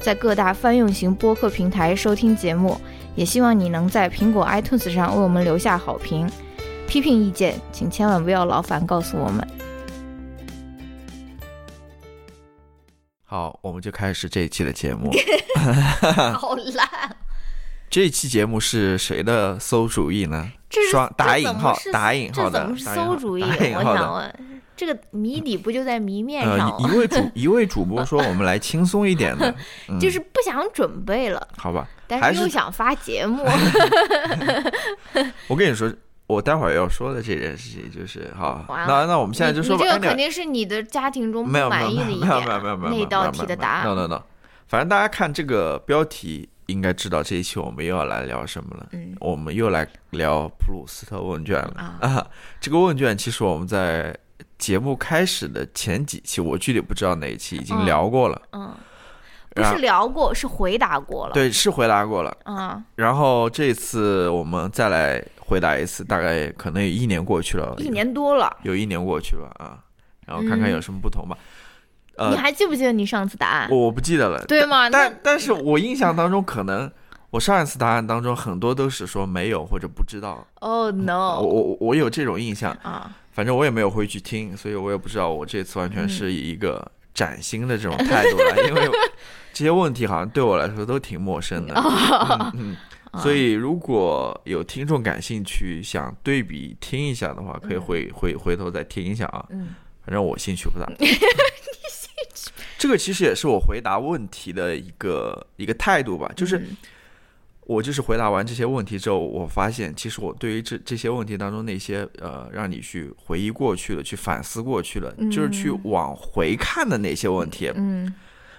在各大泛用型播客平台收听节目，也希望你能在苹果 iTunes 上为我们留下好评。批评意见，请千万不要劳烦告诉我们。好，我们就开始这一期的节目。好烂！这期节目是谁的馊主意呢？双打引号，打引号的馊主意。我想问。这个谜底不就在谜面上一位主一位主播说：“我们来轻松一点的，就是不想准备了，好吧？但是又想发节目。我跟你说，我待会儿要说的这件事情就是好。那那我们现在就说，这个肯定是你的家庭中不满意的一点，没有没有没有没有那道题的答案。no no no，反正大家看这个标题，应该知道这一期我们又要来聊什么了。嗯，我们又来聊普鲁斯特问卷了啊。这个问卷其实我们在。节目开始的前几期，我具体不知道哪一期已经聊过了。嗯，不是聊过，是回答过了。对，是回答过了。嗯，然后这次我们再来回答一次，大概可能有一年过去了，一年多了，有一年过去了啊。然后看看有什么不同吧。你还记不记得你上次答案？我不记得了。对吗？但但是我印象当中，可能我上一次答案当中很多都是说没有或者不知道。Oh no！我我我有这种印象啊。反正我也没有回去听，所以我也不知道我这次完全是以一个崭新的这种态度来，因为 这些问题好像对我来说都挺陌生的。嗯，所以如果有听众感兴趣想对比听一下的话，可以回回回头再听一下啊。嗯，反正我兴趣不大。这个其实也是我回答问题的一个一个态度吧，就是。我就是回答完这些问题之后，我发现其实我对于这这些问题当中那些呃，让你去回忆过去了、去反思过去了，就是去往回看的那些问题，嗯，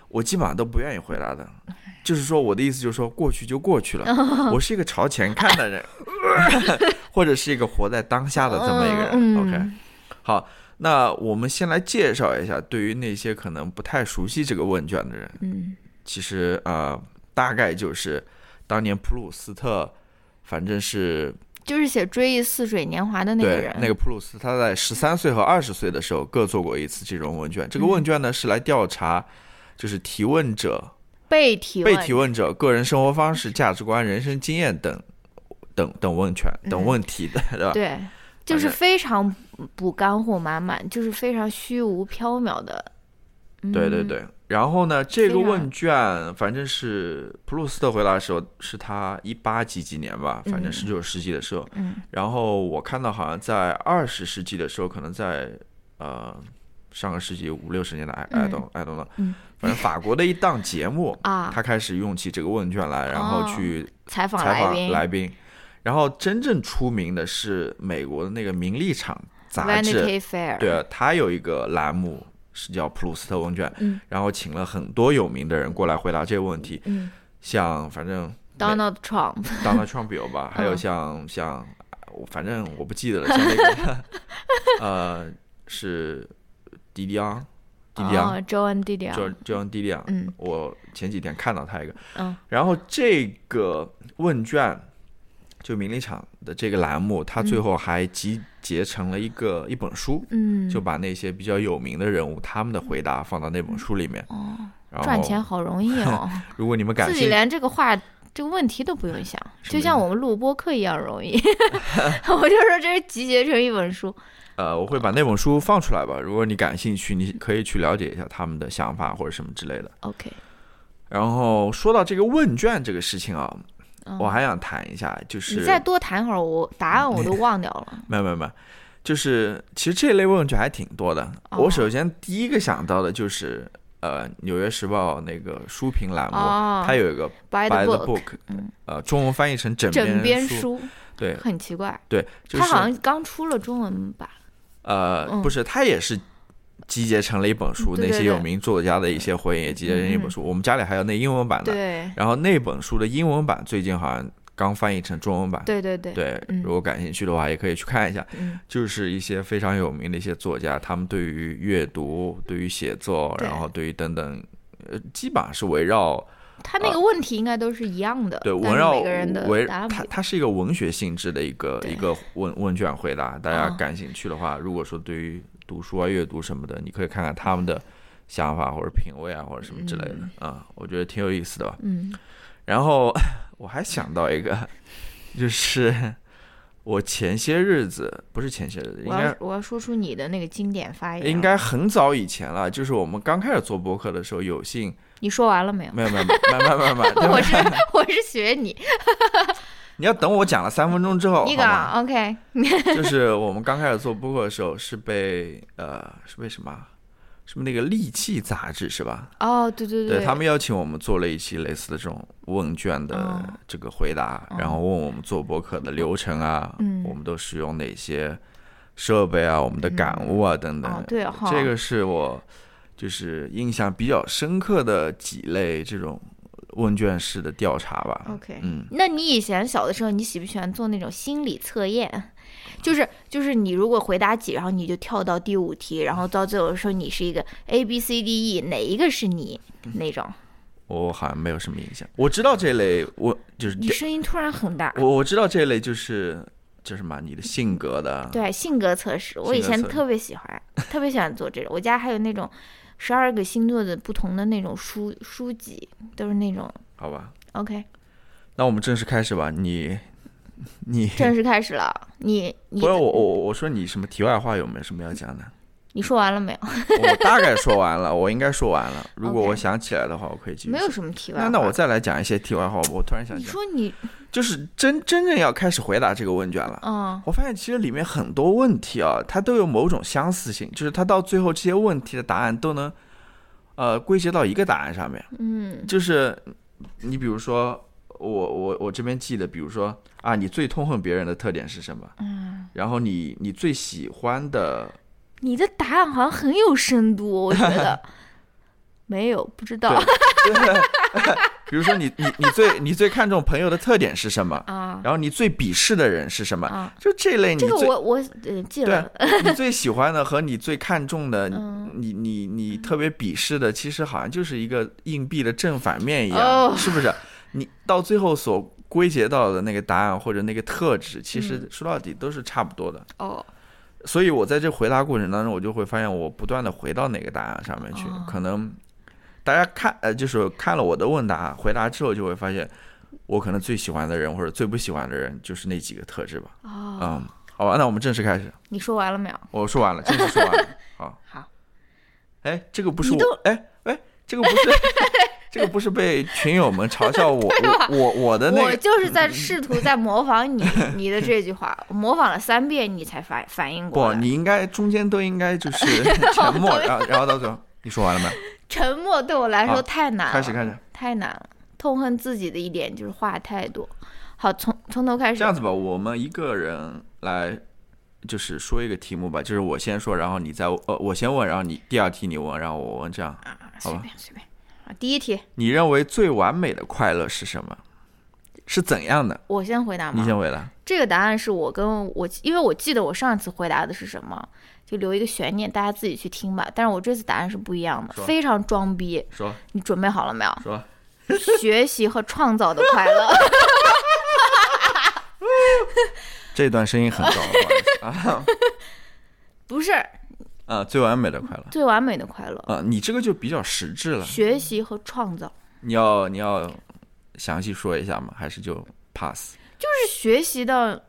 我基本上都不愿意回答的。就是说，我的意思就是说，过去就过去了。我是一个朝前看的人，或者是一个活在当下的这么一个人。OK，好，那我们先来介绍一下，对于那些可能不太熟悉这个问卷的人，嗯，其实呃，大概就是。当年普鲁斯特，反正是就是写《追忆似水年华》的那个人。那个普鲁斯，他在十三岁和二十岁的时候各做过一次这种问卷。这个问卷呢是来调查，就是提问者、被提被提问者个人生活方式、价值观、人生经验等等等问卷等问题的，对吧？对，就是非常不干货满满，就是非常虚无缥缈的。对对对。然后呢，这个问卷反正是普鲁斯特回答的时候，是他一八几几年吧，反正十九世纪的时候。嗯。然后我看到好像在二十世纪的时候，可能在呃上个世纪五六十年代，I don't I don't know。嗯。反正法国的一档节目啊，他开始用起这个问卷来，然后去采访采访来宾。然后真正出名的是美国的那个《名利场》杂志，对，它有一个栏目。是叫普鲁斯特问卷，然后请了很多有名的人过来回答这个问题，像反正 Donald Trump，Donald Trump 有吧，还有像像，反正我不记得了，像那个 呃是迪迪昂，迪迪昂，Jo n 迪迪昂，Jo n 迪迪昂，嗯，我前几天看到他一个，嗯，然后这个问卷。就名利场的这个栏目，他最后还集结成了一个一本书，嗯，就把那些比较有名的人物他们的回答放到那本书里面。哦，赚钱好容易哦！如果你们感自己连这个话这个问题都不用想，就像我们录播课一样容易。我就说这是集结成一本书。呃，我会把那本书放出来吧。如果你感兴趣，你可以去了解一下他们的想法或者什么之类的。OK。然后说到这个问卷这个事情啊。我还想谈一下，就是你再多谈会儿，我答案我都忘掉了。没有没有没有，就是其实这类问题还挺多的。我首先第一个想到的就是呃，《纽约时报》那个书评栏目，它有一个 By the Book，呃，中文翻译成枕边书，对，很奇怪。对，它好像刚出了中文版。呃，不是，它也是集结成了一本书，那些有名作家的一些回忆也集结成一本书。我们家里还有那英文版的，对然后那本书的英文版最近好像刚翻译成中文版。对对对，对，嗯如果感兴趣的话，也可以去看一下。嗯就是一些非常有名的一些作家，他们对于阅读、对于写作，然后对于等等，呃，基本上是围绕他那个问题应该都是一样的，对围绕每个人的围答案它它是一个文学性质的一个一个问问卷回答。大家哦感兴趣的话，如果说对于读书啊、阅读什么的，你可以看看他们的想法或者品味啊，或者什么之类的。啊、我觉得挺有意思的吧。嗯。然后 我还想到一个，就是我前些日子不是前些日子，应该我要我要说出你的那个经典发言，应该很早以前了，就是我们刚开始做播客的时候，有幸你说完了没有？没有没有没有没有没有。我是 我是学你，你要等我讲了三分钟之后，你好吗？讲 OK，就是我们刚开始做播客的时候，是被呃是被什么啊？是不是那个《利器》杂志是吧？哦，对对对他们邀请我们做了一期类似的这种问卷的哦这个回答，然后问我们做播客的流程啊，嗯我们都使用哪些设备啊，我们的感悟啊、等等。哦对哈，这个是我就是印象比较深刻的几类这种问卷式的调查吧。OK，嗯，那你以前小的时候，你喜不喜欢做那种心理测验？就是就是你如果回答几，然后你就跳到第五题，然后到最后说你是一个 A B C D E 哪一个是你那种？我好像没有什么印象。我知道这类我就是你声音突然很大。我我知道这类就是就什么你的性格的，对性格测试，我以前特别喜欢，特别喜欢做这种。我家还有那种十二个星座的不同的那种书书籍，都是那种。好吧？OK，那我们正式开始吧。你你正式开始了。你你不是我我我说你什么题外话有没有什么要讲的？你说完了没有？我大概说完了，我应该说完了。如果我想起来的话，我可以继续。没有什么题外话。那那我再来讲一些题外话。我突然想你起来，说你就是真真正要开始回答这个问卷了。嗯我发现其实里面很多问题啊，它都有某种相似性，就是它到最后这些问题的答案都能，呃，归结到一个答案上面。嗯就是你比如说，我我我这边记得，比如说啊，你最痛恨别人的特点是什么？嗯，然后你你最喜欢的，你的答案好像很有深度，我觉得 没有不知道 比如说你你你最你最看重朋友的特点是什么？啊然后你最鄙视的人是什么？啊。就这类你这个最我我呃记对了，你最喜欢的 和你最看重的，嗯你你你特别鄙视的，其实好像就是一个硬币的正反面一样，哦是不是？你到最后所归结到的那个答案或者那个特质，其实嗯说到底都是差不多的。哦所以我在这回答过程当中，我就会发现我不断的回到哪个答案上面去，哦可能大家看呃，就是看了我的问答回答之后，就会发现我可能最喜欢的人或者最不喜欢的人就是那几个特质吧。哦，嗯，好吧，那我们正式开始。你说完了没有？我说完了，正式说完了。好，好，哎，这个不是我，哎哎，这个不是 这个不是被群友们嘲笑我 我我我的那我，就是在试图在模仿你你的这句话，模仿了三遍，你才反反应过来不，你应该中间都应该就是 沉默，然后然后到最后你说完了没？沉默对我来说太难了，开始开始，太难了。痛恨自己的一点就是话太多。好，从从头开始。这样子吧，我们一个人来。就是说一个题目吧，就是我先说，然后你再呃，我先问，然后你第二题你问，然后我问，这样。好吧随吧便随便。啊，第一题你认为最完美的快乐是什么？是怎样的？我先回答吗？你先回答。这个答案是我跟我，因为我记得我上一次回答的是什么，就留一个悬念，大家自己去听吧。但是我这次答案是不一样的，非常装逼。说你准备好了没有？说，学习和创造的快乐。这段声音很高，啊。不是啊，最完美的快乐。最完美的快乐，啊，你这个就比较实质了。学习和创造你要你要详细说一下吗？还是就 pass？就是学习到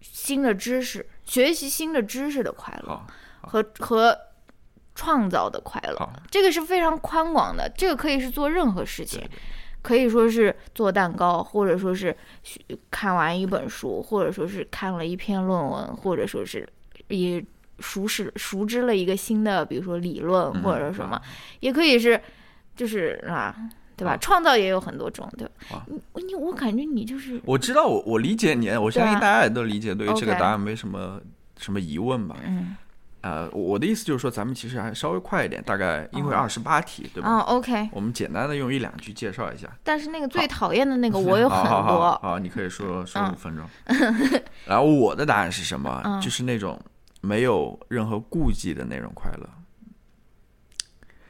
新的知识，学习新的知识的快乐，和和创造的快乐。这个是非常宽广的，这个可以是做任何事情对，对可以说是做蛋糕，或者说是学看完一本书，或者说是看了一篇论文，或者说是也熟识熟知了一个新的，比如说理论嗯或者什么，也可以是就是啊，对吧？好创造也有很多种，对吧好？你你我感觉你就是我知道，我我理解你，我相信大家也都理解，对于这个答案没什么什么疑问吧？嗯呃，我的意思就是说，咱们其实还稍微快一点，大概因为哦二十八题，对吧？啊，OK。我们简单的用一两句介绍一下。但是那个最讨厌的那个 我有很多，好，你可以说说嗯五分钟。然后我的答案是什么？嗯就是那种没有任何顾忌的那种快乐，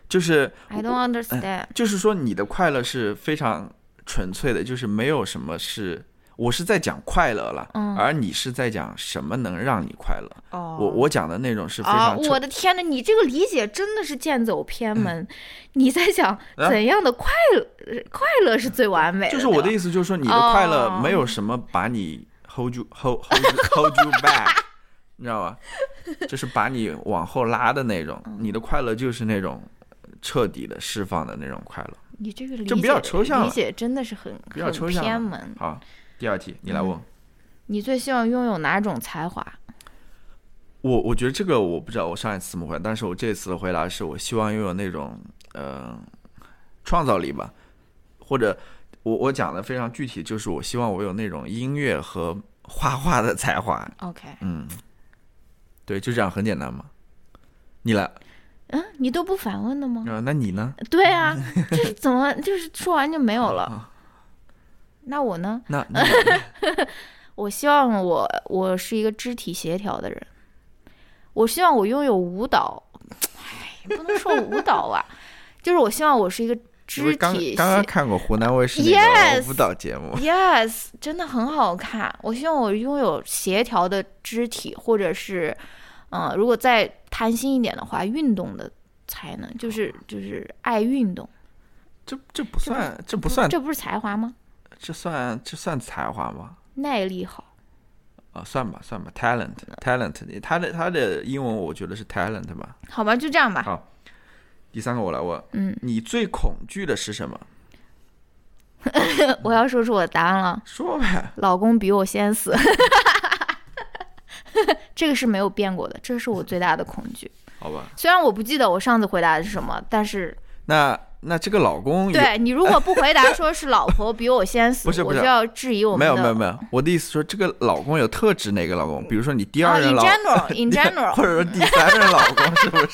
就是 I don't understand。就是说你的快乐是非常纯粹的，就是没有什么是。我是在讲快乐了，嗯而你是在讲什么能让你快乐。哦我我讲的那种是非啊，常纯、我的天呐，你这个理解真的是剑走偏门。你在讲啊怎样的快乐，快乐是最完美的。就是我的意思。就是说你的快乐哦没有什么把你 hold you hold hold you, hold you back，你知道吧？就是把你往后拉的那种。嗯你的快乐就是那种彻底的释放的那种快乐。你这个理就比较解抽象理解真的是很比较很抽象偏门。好，第二题你来问。你最希望拥有哪种才华？我我觉得这个我不知道我上一次怎么回答，但是我这次的回答是我希望拥有那种呃创造力吧，或者我我讲的非常具体，就是我希望我有那种音乐和画画的才华。OK，嗯，对，就这样，很简单嘛。你来，嗯，你都不反问的吗？呃，那你呢？对啊，就是怎么就是说完就没有了？那我呢？那 那 我希望我我是一个肢体协调的人，我希望我拥有舞蹈，哎，不能说舞蹈吧，就是我希望我是一个肢体刚刚协看过湖南卫视那个舞蹈节目 Yes，真的很好看。我希望我拥有协调的肢体，或者是，嗯、如果再贪心一点的话，运动的才能，就是就是爱运动。这这不算，这不算，这不是才华吗？这算这算才华吗？耐力好。啊，算吧，算吧，talent，talent，他的他的英文我觉得是 talent 吧。好吧，就这样吧。好第三个我来问，嗯，你最恐惧的是什么？我要说出我的答案了。说呗。老公比我先死，这个是没有变过的，这是我最大的恐惧。好吧，虽然我不记得我上次回答的是什么，但是那那这个老公对你如果不回答说是老婆 比我先死，不是不是我就要质疑我们没有没有没有，我的意思说这个老公有特指哪个老公？比如说你第啊，in 二任老，general，in 或 general，或者说第三任老公是不是？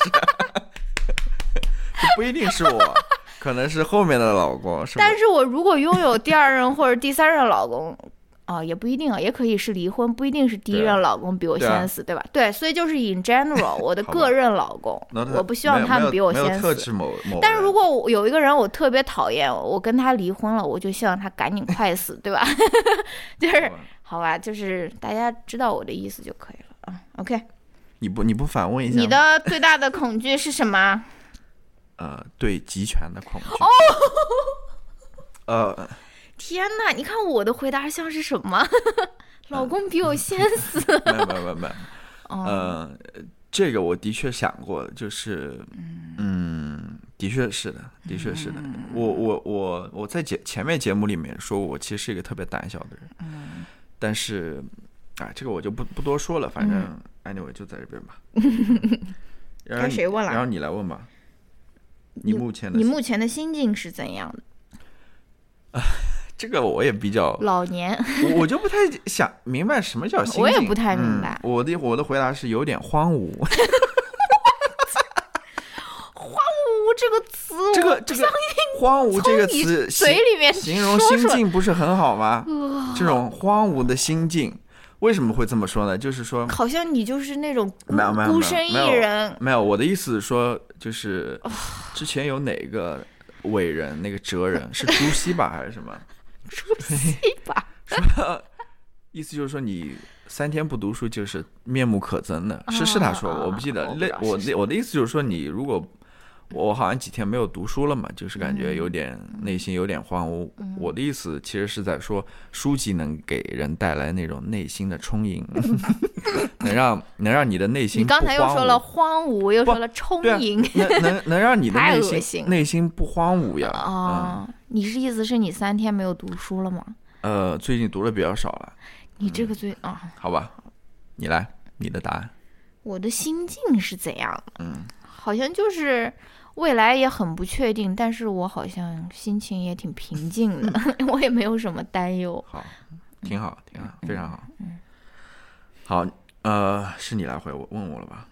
这不一定是我，可能是后面的老公？但是我如果拥有第二任或者第三任老公。啊，也不一定啊，也可以是离婚，不一定是第一任老公比我先死，对吧？对，所以就是 in general，我的个人老公我不希望他们比我先死。但是如果有一个人我特别讨厌，我跟他离婚了，我就希望他赶紧快死，对吧？就是好吧，就是大家知道我的意思就可以了啊。OK，你不你不反问一下？你的最大的恐惧是什么？呃对集权的恐惧。哦 呃，天哪，你看我的回答像是什么？老公比我先死。没有没有没有没有，哦，呃，这个我的确想过，就是，嗯，的确是的，的确是的。我我我我在节前面节目里面说，我其实是一个特别胆小的人，嗯但是，啊，这个我就不不多说了，反正 anyway 就在这边吧。然后你该谁问了然后你来问吧。你目前的你目前的心境是怎样的？这个我也比较，老年，我我就不太想明白什么叫心境。我也不太明白嗯我的我的回答是有点荒芜。荒芜这个词，这个这个荒芜这个词嘴里面形容心境不是很好吗？这种荒芜的心境，为什么会这么说呢？就是说，好像你就是那种孤没有没有孤身一人，没有我的意思是说，就是之前有哪个伟人，那个哲人是朱熹吧，还是什么？出息吧？意思就是说你。三天不读书就是面目可憎的，是是他说的，啊我不记得。那我的我的意思就是说，你如果我好像几天没有读书了嘛，就是感觉有点内心有点荒芜。嗯我的意思其实是在说，书籍能给人带来那种内心的充盈，能让能让你的内心你刚才又说了荒芜，又说了充盈能能能让你的内心内心不荒芜呀。啊！你是意思是你三天没有读书了吗？嗯，呃，最近读的比较少了，你这个最啊，好吧，你来，你的答案。我的心境是怎样的？嗯，好像就是未来也很不确定，但是我好像心情也挺平静的，我也没有什么担忧。好，挺好，挺好，嗯非常好。好，呃，是你来回我问我了吧？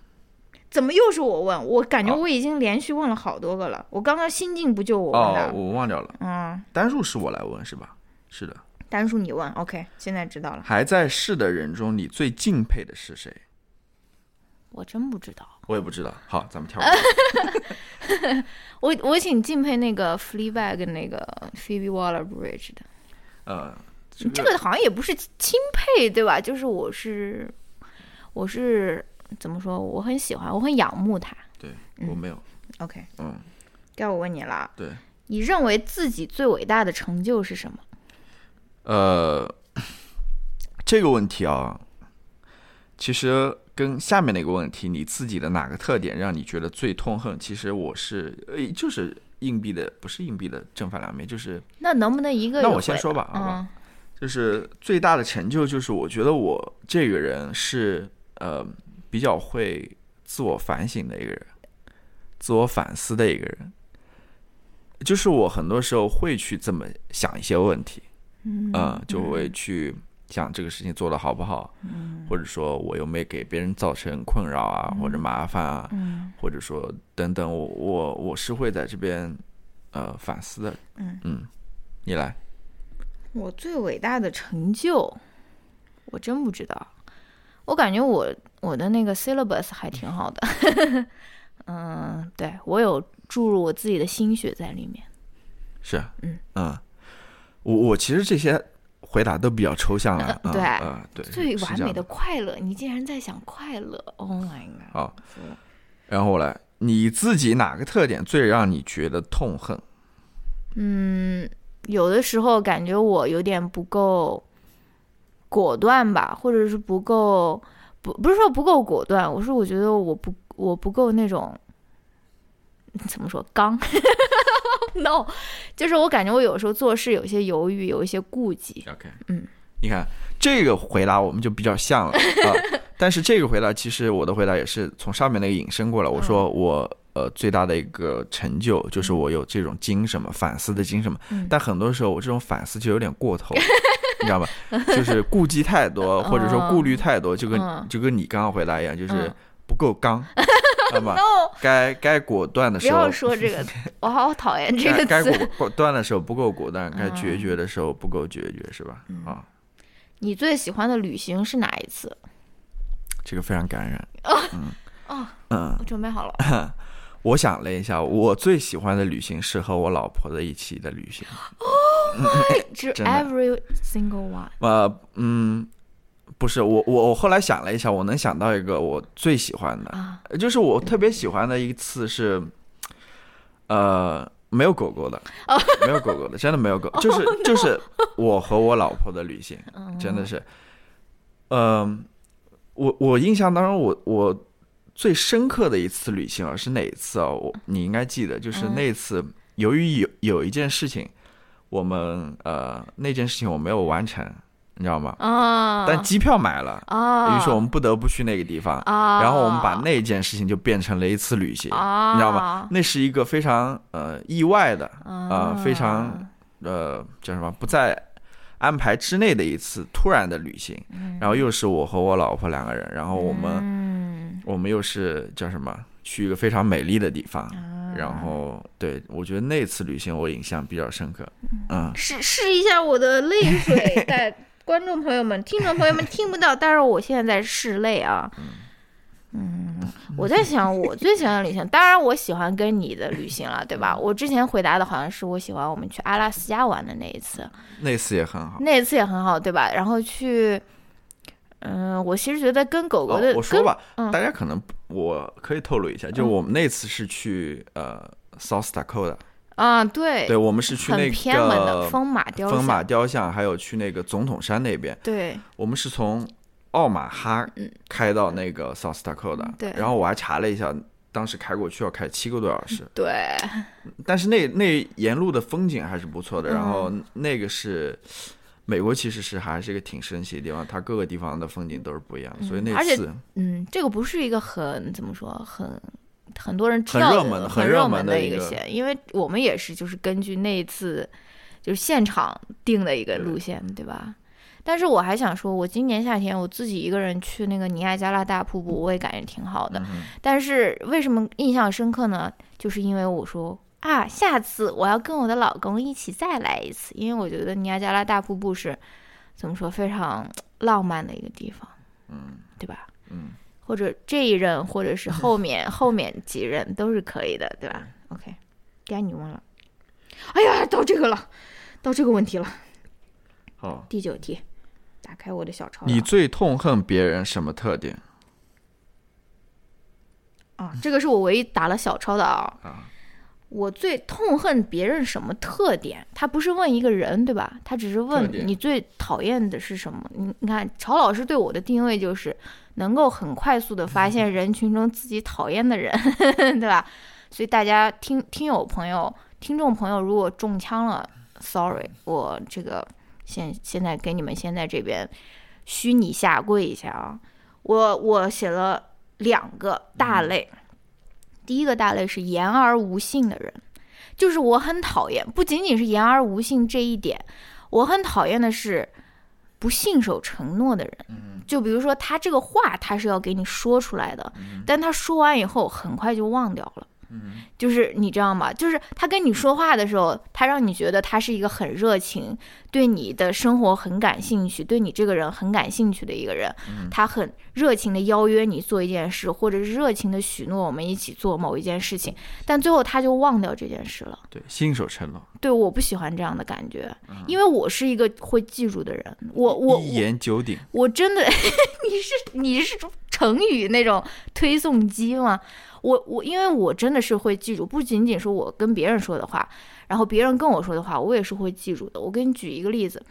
怎么又是我问？我感觉哦我已经连续问了好多个了。我刚刚心境不就我问哦，的？我忘掉了，嗯，单数是我来问是吧？是的。单数你问，OK，现在知道了。还在世的人中，你最敬佩的是谁？我真不知道。我也不知道。好，咱们跳过。我我挺敬佩那个 Fleabag 那个 Phoebe Waller-Bridge 的。呃，这个好像也不是钦佩，对吧？就是我是我是怎么说？我很喜欢，我很仰慕他。对嗯我没有。OK，嗯，该我问你了。对。你认为自己最伟大的成就是什么？呃，这个问题啊，其实跟下面那个问题，你自己的哪个特点让你觉得最痛恨？其实我是，呃，就是硬币的，不是硬币的正反两面，就是那能不能一个？那我先说吧好吧嗯就是最大的成就，就是我觉得我这个人是呃比较会自我反省的一个人，自我反思的一个人。就是我很多时候会去这么想一些问题，嗯嗯，就会去想这个事情做的好不好，嗯或者说我有没有给别人造成困扰啊，或者麻烦啊，嗯或者说等等，我我我是会在这边呃反思的，嗯你来，我最伟大的成就，我真不知道。我感觉我我的那个 syllabus 还挺好的，嗯，对我有注入我自己的心血在里面。是，嗯我我其实这些回答都比较抽象了，呃对嗯嗯对，最完美的。快乐，你竟然在想快乐？Oh my god！好，然后我来，你自己哪个特点最让你觉得痛恨？嗯，有的时候感觉我有点不够果断吧，或者是不够不不是说不够果断，我说我觉得我不我不够那种怎么说刚，no，就是我感觉我有时候做事有些犹豫，有一些顾忌。OK，嗯，你看这个回答我们就比较像了啊，但是这个回答其实我的回答也是从上面那个引申过来。我说我呃最大的一个成就就是我有这种精神嘛，反思的精神嘛。嗯但很多时候我这种反思就有点过头，你 知道吧？就是顾忌太多，或者说顾虑太多，就跟嗯就跟你刚刚回答一样，就是嗯不够刚，知道吧？该该果断的时候不要说这个，我好讨厌这个该。果果断的时候不够果断，该决嗯绝的时候不够决绝，是吧？啊，你最喜欢的旅行是哪一次？这个非常感人。哦，嗯，我准备好了。我想了一下，我最喜欢的旅行是和我老婆的一起的旅行。是 真的 every single one。呃，嗯，不是我我我后来想了一下，我能想到一个我最喜欢的，啊，就是我特别喜欢的一次是，呃，没有狗狗的，没有狗狗的，真的没有狗，就是就是我和我老婆的旅行，真的是，嗯、我我印象当中，我我最深刻的一次旅行啊是哪一次啊？我你应该记得，就是嗯。那次，由于有有一件事情，我们呃那件事情我没有完成，你知道吗？啊，但机票买了，啊，于是我们不得不去那个地方，啊，然后我们把那件事情就变成了一次旅行，啊，你知道吗？那是一个非常呃意外的，啊。呃非常呃叫什么不在安排之内的一次突然的旅行，然后又是我和我老婆两个人，然后我们、嗯，我们又是叫什么去一个非常美丽的地方，啊然后对我觉得那次旅行我印象比较深刻，嗯，试试一下我的泪水，在观众朋友们、听众朋友们听不到，但是我现在在拭泪啊。嗯，我在想，我最喜欢的旅行，当然我喜欢跟你的旅行了，对吧？我之前回答的好像是我喜欢我们去阿拉斯加玩的那一次，那次也很好。那一次也很好，对吧？然后去，嗯，我其实觉得跟狗狗的，哦，我说吧，嗯大家可能我可以透露一下，就我们那次是去呃 South Dakota，跟啊，对，对，我们是去那个偏门的个风马雕像，风马雕像，还有去那个总统山那边，对，我们是从奥马哈嗯。开到那个 South Dakota，对。然后我还查了一下。当时开过去要开七个多小时，对，但是那那沿路的风景还是不错的。然后。嗯那个是美国，其实是还是一个挺神奇的地方，它各个地方的风景都是不一样的。所以那次嗯，这个不是一个很怎么说很。很多人知很道热门的很很热门的一个线，因为我们也是就是根据那一次就是现场定的一个路线，对吧？但是我还想说，我今年夏天我自己一个人去那个尼亚加拉大瀑布，我也感觉挺好的。嗯但是为什么印象深刻呢？就是因为我说啊，下次我要跟我的老公一起再来一次，因为我觉得尼亚加拉大瀑布是怎么说非常浪漫的一个地方，嗯对吧？嗯，或者这一任，或者是后面后面几任都是可以的，对吧？OK，该你问了。哎呀，到这个了，到这个问题了。好，第九题，打开我的小抄。你最痛恨别人什么特点啊，这个是我唯一打了小抄的啊。啊？我最痛恨别人什么特点？他不是问一个人，对吧？他只是问点你最讨厌的是什么。你你看，曹老师对我的定位就是能够很快速的发现人群中自己讨厌的人，对吧？所以大家听听友朋友、听众朋友，如果中枪了，sorry，我这个现现在给你们先在这边虚拟下跪一下啊！我我写了两个大类。第一个大类是言而无信的人，就是我很讨厌，不仅仅是言而无信这一点，我很讨厌的是不信守承诺的人。就比如说他这个话他是要给你说出来的，但他说完以后很快就忘掉了。就是你知道吗？就是他跟你说话的时候，他让你觉得他是一个很热情，对你的生活很感兴趣，对你这个人很感兴趣的一个人。他很热情的邀约你做一件事，或者是热情的许诺我们一起做某一件事情，但最后他就忘掉这件事了。对，信守承诺，对，我不喜欢这样的感觉，因为我是一个会记住的人。我我一言九鼎。我真的，你是你是成语那种推送机吗？我我因为我真的是会记住，不仅仅是我跟别人说的话，然后别人跟我说的话，我也是会记住的。我给你举一个例子，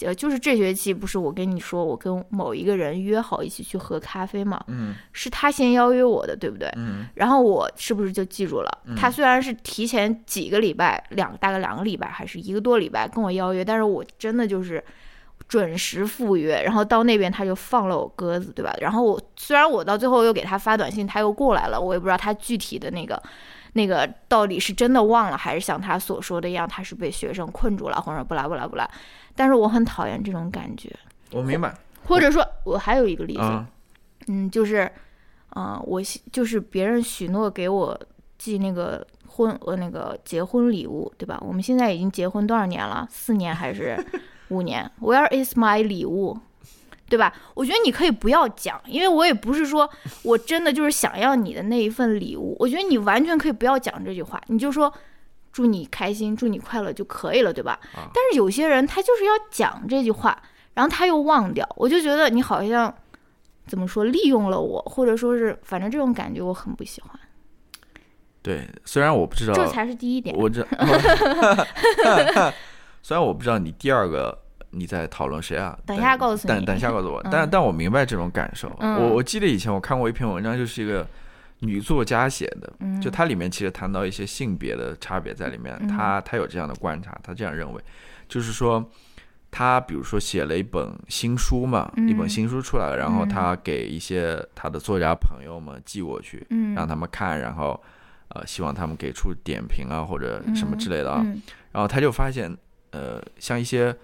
呃，就是这学期不是我跟你说，我跟某一个人约好一起去喝咖啡嘛，嗯是他先邀约我的，对不对？嗯然后我是不是就记住了？他虽然是提前几个礼拜，两大概两个礼拜还是一个多礼拜跟我邀约，但是我真的就是准时赴约，然后到那边他就放了我鸽子，对吧？然后我虽然我到最后又给他发短信，他又过来了，我也不知道他具体的那个那个到底是真的忘了，还是像他所说的一样，他是被学生困住了，或者不拉不拉不拉。但是我很讨厌这种感觉，我明白或者说，我还有一个例子，啊。嗯，就是，啊、我就是别人许诺给我寄那个婚呃那个结婚礼物，对吧？我们现在已经结婚多少年了？四年还是五年？Where is my 礼物？对吧？我觉得你可以不要讲，因为我也不是说我真的就是想要你的那一份礼物。我觉得你完全可以不要讲这句话，你就说祝你开心，祝你快乐就可以了，对吧？啊但是有些人他就是要讲这句话，然后他又忘掉，我就觉得你好像怎么说利用了我，或者说是反正这种感觉我很不喜欢。对，虽然我不知道，这才是第一点。我这 虽然我不知道你第二个你在讨论谁啊，等一下告诉你等等下告诉我，嗯。但但我明白这种感受。嗯。我我记得以前我看过一篇文章，就是一个女作家写的，嗯。就它里面其实谈到一些性别的差别在里面，嗯。她她有这样的观察，她这样认为，就是说。她比如说写了一本新书嘛，嗯。一本新书出来了，然后嗯。她给一些她的作家朋友们寄过去，嗯，让他们看，然后呃，希望他们给出点评啊或者什么之类的啊。嗯。然后她就发现，呃，像一些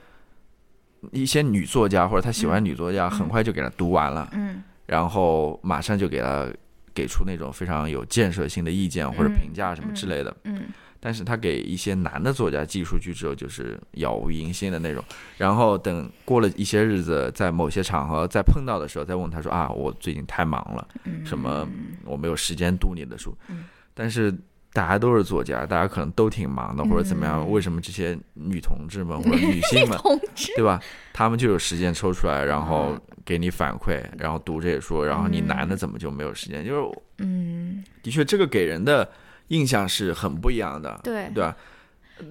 一些女作家或者他喜欢女作家，很快就给他读完了，嗯。然后马上就给他给出那种非常有建设性的意见或者嗯。评价什么之类的。嗯。但是他给一些男的作家寄出去之后，就是杳无音信的那种。然后等过了一些日子，在某些场合再碰到的时候，再问他说啊，我最近太忙了。嗯，什么我没有时间读你的书，嗯。但是大家都是作家，大家可能都挺忙的，或者怎么样？嗯为什么这些女同志们 或者女性们，对吧？他们就有时间抽出来，然后嗯给你反馈，然后读这些书，然后你男的怎么就没有时间？就是嗯，的确，这个给人的印象是很不一样的，对对吧？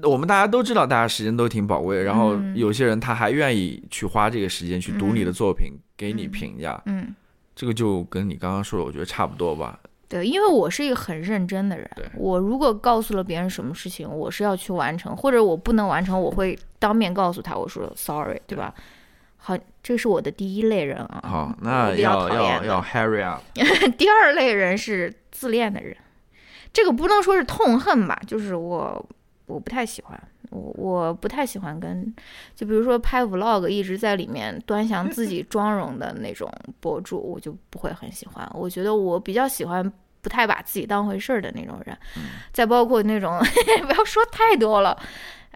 我们大家都知道，大家时间都挺宝贵，然后嗯有些人他还愿意去花这个时间去读你的作品，给你嗯评价，嗯，这个就跟你刚刚说的，我觉得差不多吧。对，因为我是一个很认真的人对，我如果告诉了别人什么事情，我是要去完成，或者我不能完成，我会当面告诉他，我说 sorry，对吧？好，这是我的第一类人啊。好，那要讨厌的要要 hurry up。第二类人是自恋的人，这个不能说是痛恨吧，就是我我不太喜欢，我我不太喜欢跟，就比如说拍 vlog 一直在里面端详自己 妆容的那种博主，我就不会很喜欢。我觉得我比较喜欢不太把自己当回事儿的那种人。再包括那种 不要说太多了，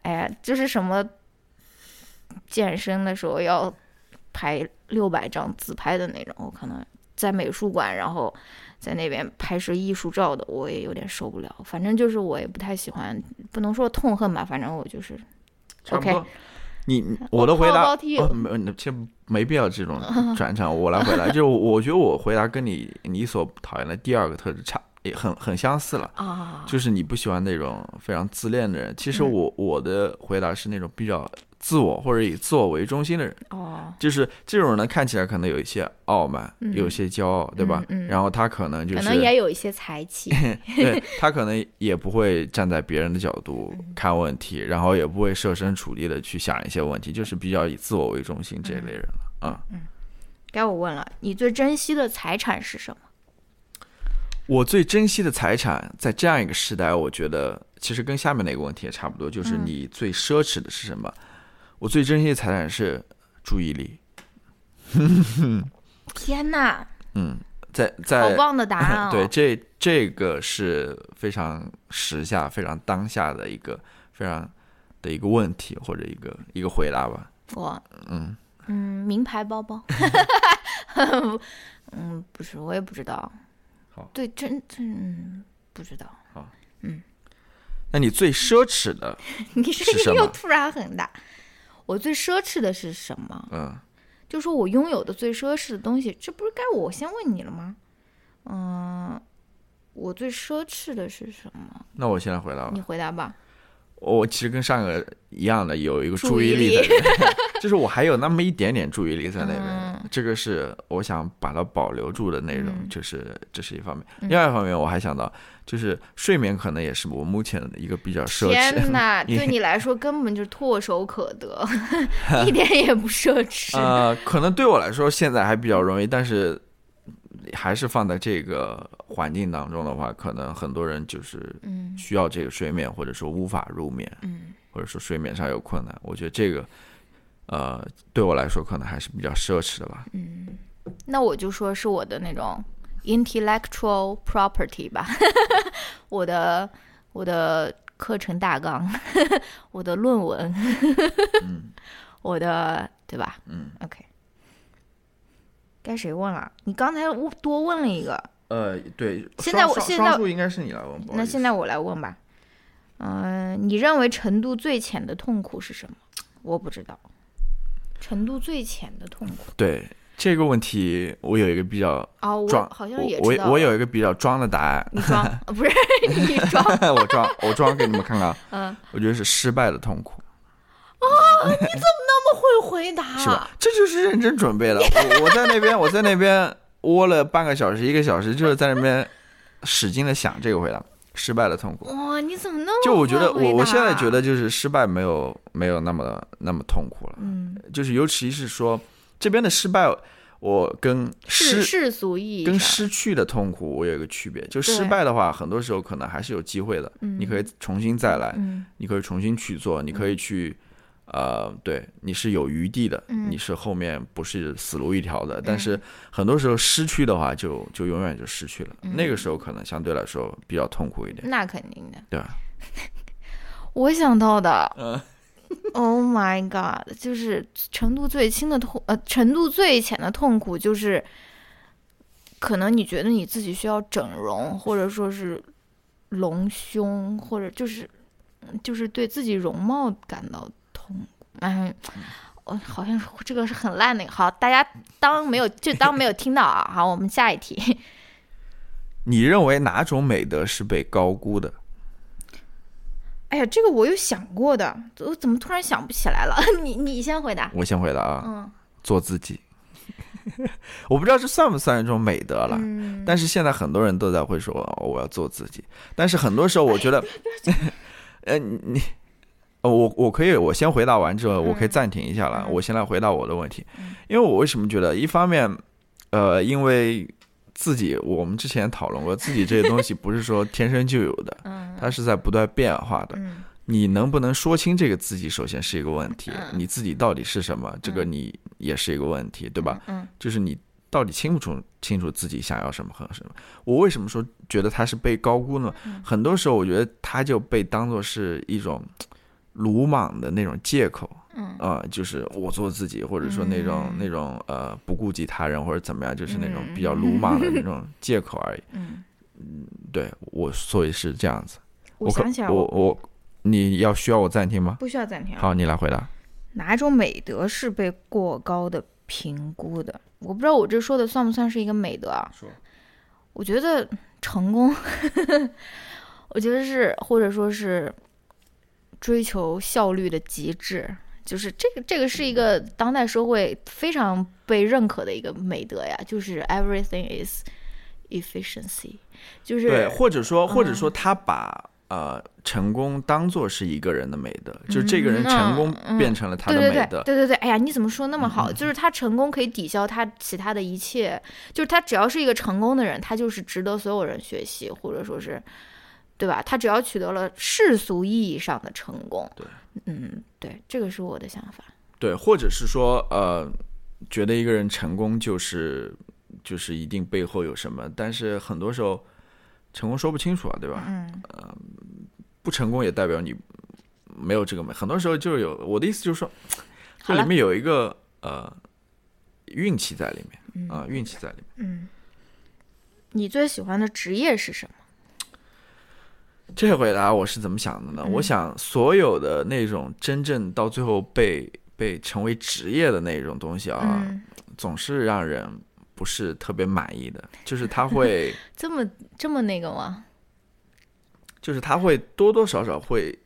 哎呀，就是什么健身的时候要拍六百张自拍的那种，我可能在美术馆，然后。在那边拍摄艺术照的，我也有点受不了。反正就是我也不太喜欢，不能说痛恨吧，反正我就是。OK，你我的回答没，其实没必要这种 转场，我来回答。就是我觉得我回答跟你你所讨厌的第二个特质差也很很相似了啊，就是你不喜欢那种非常自恋的人。其实我我的回答是那种比较。自我或者以自我为中心的人，哦，就是这种人呢，看起来可能有一些傲慢，有些骄傲，对吧？然后他可能就是可能也有一些才气，对他可能也不会站在别人的角度看问题，然后也不会设身处地的去想一些问题，就是比较以自我为中心这一类人了啊。嗯，该我问了，你最珍惜的财产是什么？我最珍惜的财产，在这样一个时代，我觉得其实跟下面那个问题也差不多，就是你最奢侈的是什么？我最珍惜的财产是注意力。天哪！嗯，在在好棒的答案 对，这这个是非常时下、非常当下的一个非常的一个问题或者一个一个回答吧。我嗯嗯，名牌包包。嗯，不是，我也不知道。好，对，真真不知道。好，嗯，那你最奢侈的你声音又突然很大。我最奢侈的是什么？嗯，就说我拥有的最奢侈的东西，这不是该我先问你了吗？嗯，我最奢侈的是什么？那我现在回答吧。你回答吧。我其实跟上个一样的，有一个注意力的人，就是我还有那么一点点注意力在那边，这个是我想把它保留住的内容，就是这是一方面。另外一方面，我还想到，就是睡眠可能也是我目前的一个比较奢侈。天 哪，对你来说根本就唾手可得，一点也不奢侈。呃，可能对我来说现在还比较容易，但是。还是放在这个环境当中的话，可能很多人就是需要这个睡眠，或者说无法入眠，或者说睡眠上有困难。我觉得这个，呃，对我来说可能还是比较奢侈的吧。嗯，那我就说是我的那种 intellectual property 吧，我的我的课程大纲，我的论文，嗯 我的对吧？嗯，OK。该谁问了？你刚才多问了一个。呃，对。现在我现在应该是你来问。那现在我来问吧。嗯，你认为程度最浅的痛苦是什么？我不知道。程度最浅的痛苦。对这个问题，我有一个比较哦，我好像也我我有一个比较装的答案。你装？不是 你装？我装，我装给你们看看。嗯。我觉得是失败的痛苦。啊！你怎么那么会回答？是吧？这就是认真准备的。我我在那边，我在那边窝了半个小时、一个小时，就是在那边使劲的想这个回答。失败的痛苦。哇！你怎么那么……就我觉得，我我现在觉得就是失败没有没有那么那么痛苦了。嗯。就是尤其是说这边的失败，我跟失世俗意义跟失去的痛苦，我有一个区别。就失败的话，很多时候可能还是有机会的。嗯。你可以重新再来。嗯。你可以重新去做。你可以去。呃，对，你是有余地的，你是后面不是死路一条的。但是很多时候失去的话，就就永远就失去了。那个时候可能相对来说比较痛苦一点。那肯定的，对吧？我想到的，嗯 Oh my God，就是程度最轻的痛，呃，程度最浅的痛苦，就是可能你觉得你自己需要整容，或者说是隆胸，或者就是就是对自己容貌感到。嗯，我好像这个是很烂的。好，大家当没有就当没有听到啊。好，我们下一题。你认为哪种美德是被高估的？哎呀，这个我有想过的，我怎么突然想不起来了？你你先回答。我先回答啊。嗯。做自己。我不知道这算不算一种美德了。嗯。但是现在很多人都在会说我要做自己，但是很多时候我觉得，呃，你。呃，我我可以，我先回答完之后，我可以暂停一下了。我先来回答我的问题，因为我为什么觉得，一方面，呃，因为自己我们之前讨论过，自己这些东西不是说天生就有的，它是在不断变化的。你能不能说清这个自己，首先是一个问题。嗯你自己到底是什么，这个你也是一个问题，对吧？嗯就是你到底清不清清楚自己想要什么和什么？我为什么说觉得他是被高估呢？嗯很多时候我觉得他就被当做是一种鲁莽的那种借口。嗯啊、就是我做自己，或者说那种、嗯那种呃不顾及他人或者怎么样，就是那种比较鲁莽的那种借口而已。嗯，对我，所以是这样子。我想起来，我我你要需要我暂停吗？不需要暂停啊。好，你来回答。哪种美德是被过高的评估的？我不知道我这说的算不算是一个美德啊？说，我觉得成功，我觉得是或者说是追求效率的极致，就是这个这个是一个当代社会非常被认可的一个美德呀，就是 everything is efficiency，就是对，或者说或者嗯说他把。呃，成功当做是一个人的美德，就是这个人成功变成了他的美德。对对对，哎呀，你怎么说那么好？就是他成功可以抵消他其他的一切，就是他只要是一个成功的人，他就是值得所有人学习，或者说是，对吧？他只要取得了世俗意义上的成功，对，嗯，对，这个是我的想法。对，或者是说，呃，觉得一个人成功就是就是一定背后有什么，但是很多时候成功说不清楚啊，对吧？嗯不成功也代表你没有这个美，很多时候就是有我的意思就是说，这里面有一个呃运气在里面嗯啊、运气在里面。嗯，你最喜欢的职业是什么？这回答我是怎么想的呢？嗯我想所有的那种真正到最后被被成为职业的那种东西啊，嗯，总是让人不是特别满意的，就是他会。这么这么那个吗？就是他会多多少少会，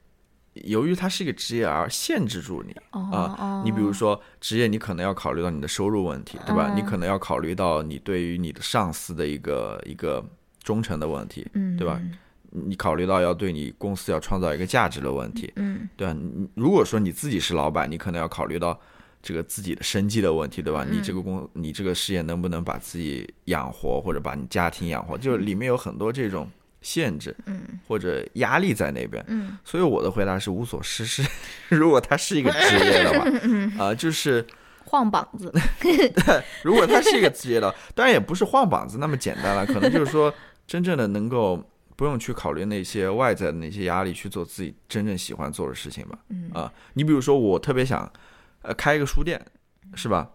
由于它是一个职业而限制住你哦啊。哦，你比如说职业，你可能要考虑到你的收入问题，对吧？嗯你可能要考虑到你对于你的上司的一个一个忠诚的问题，嗯，对吧你考虑到要对你公司要创造一个价值的问题，嗯对吧？你如果说你自己是老板，你可能要考虑到这个自己的生计的问题，对吧？你这个公，你这个事业能不能把自己养活，或者把你家庭养活，就是里面有很多这种限制嗯或者压力在那边。嗯所以我的回答是无所事事。如果他是一个职业的话，啊、就是晃膀子，如果他是一个职业的，当然也不是晃膀子那么简单了，可能就是说真正的能够不用去考虑那些外在的那些压力，去做自己真正喜欢做的事情吧。嗯啊、你比如说我特别想呃开一个书店，是吧？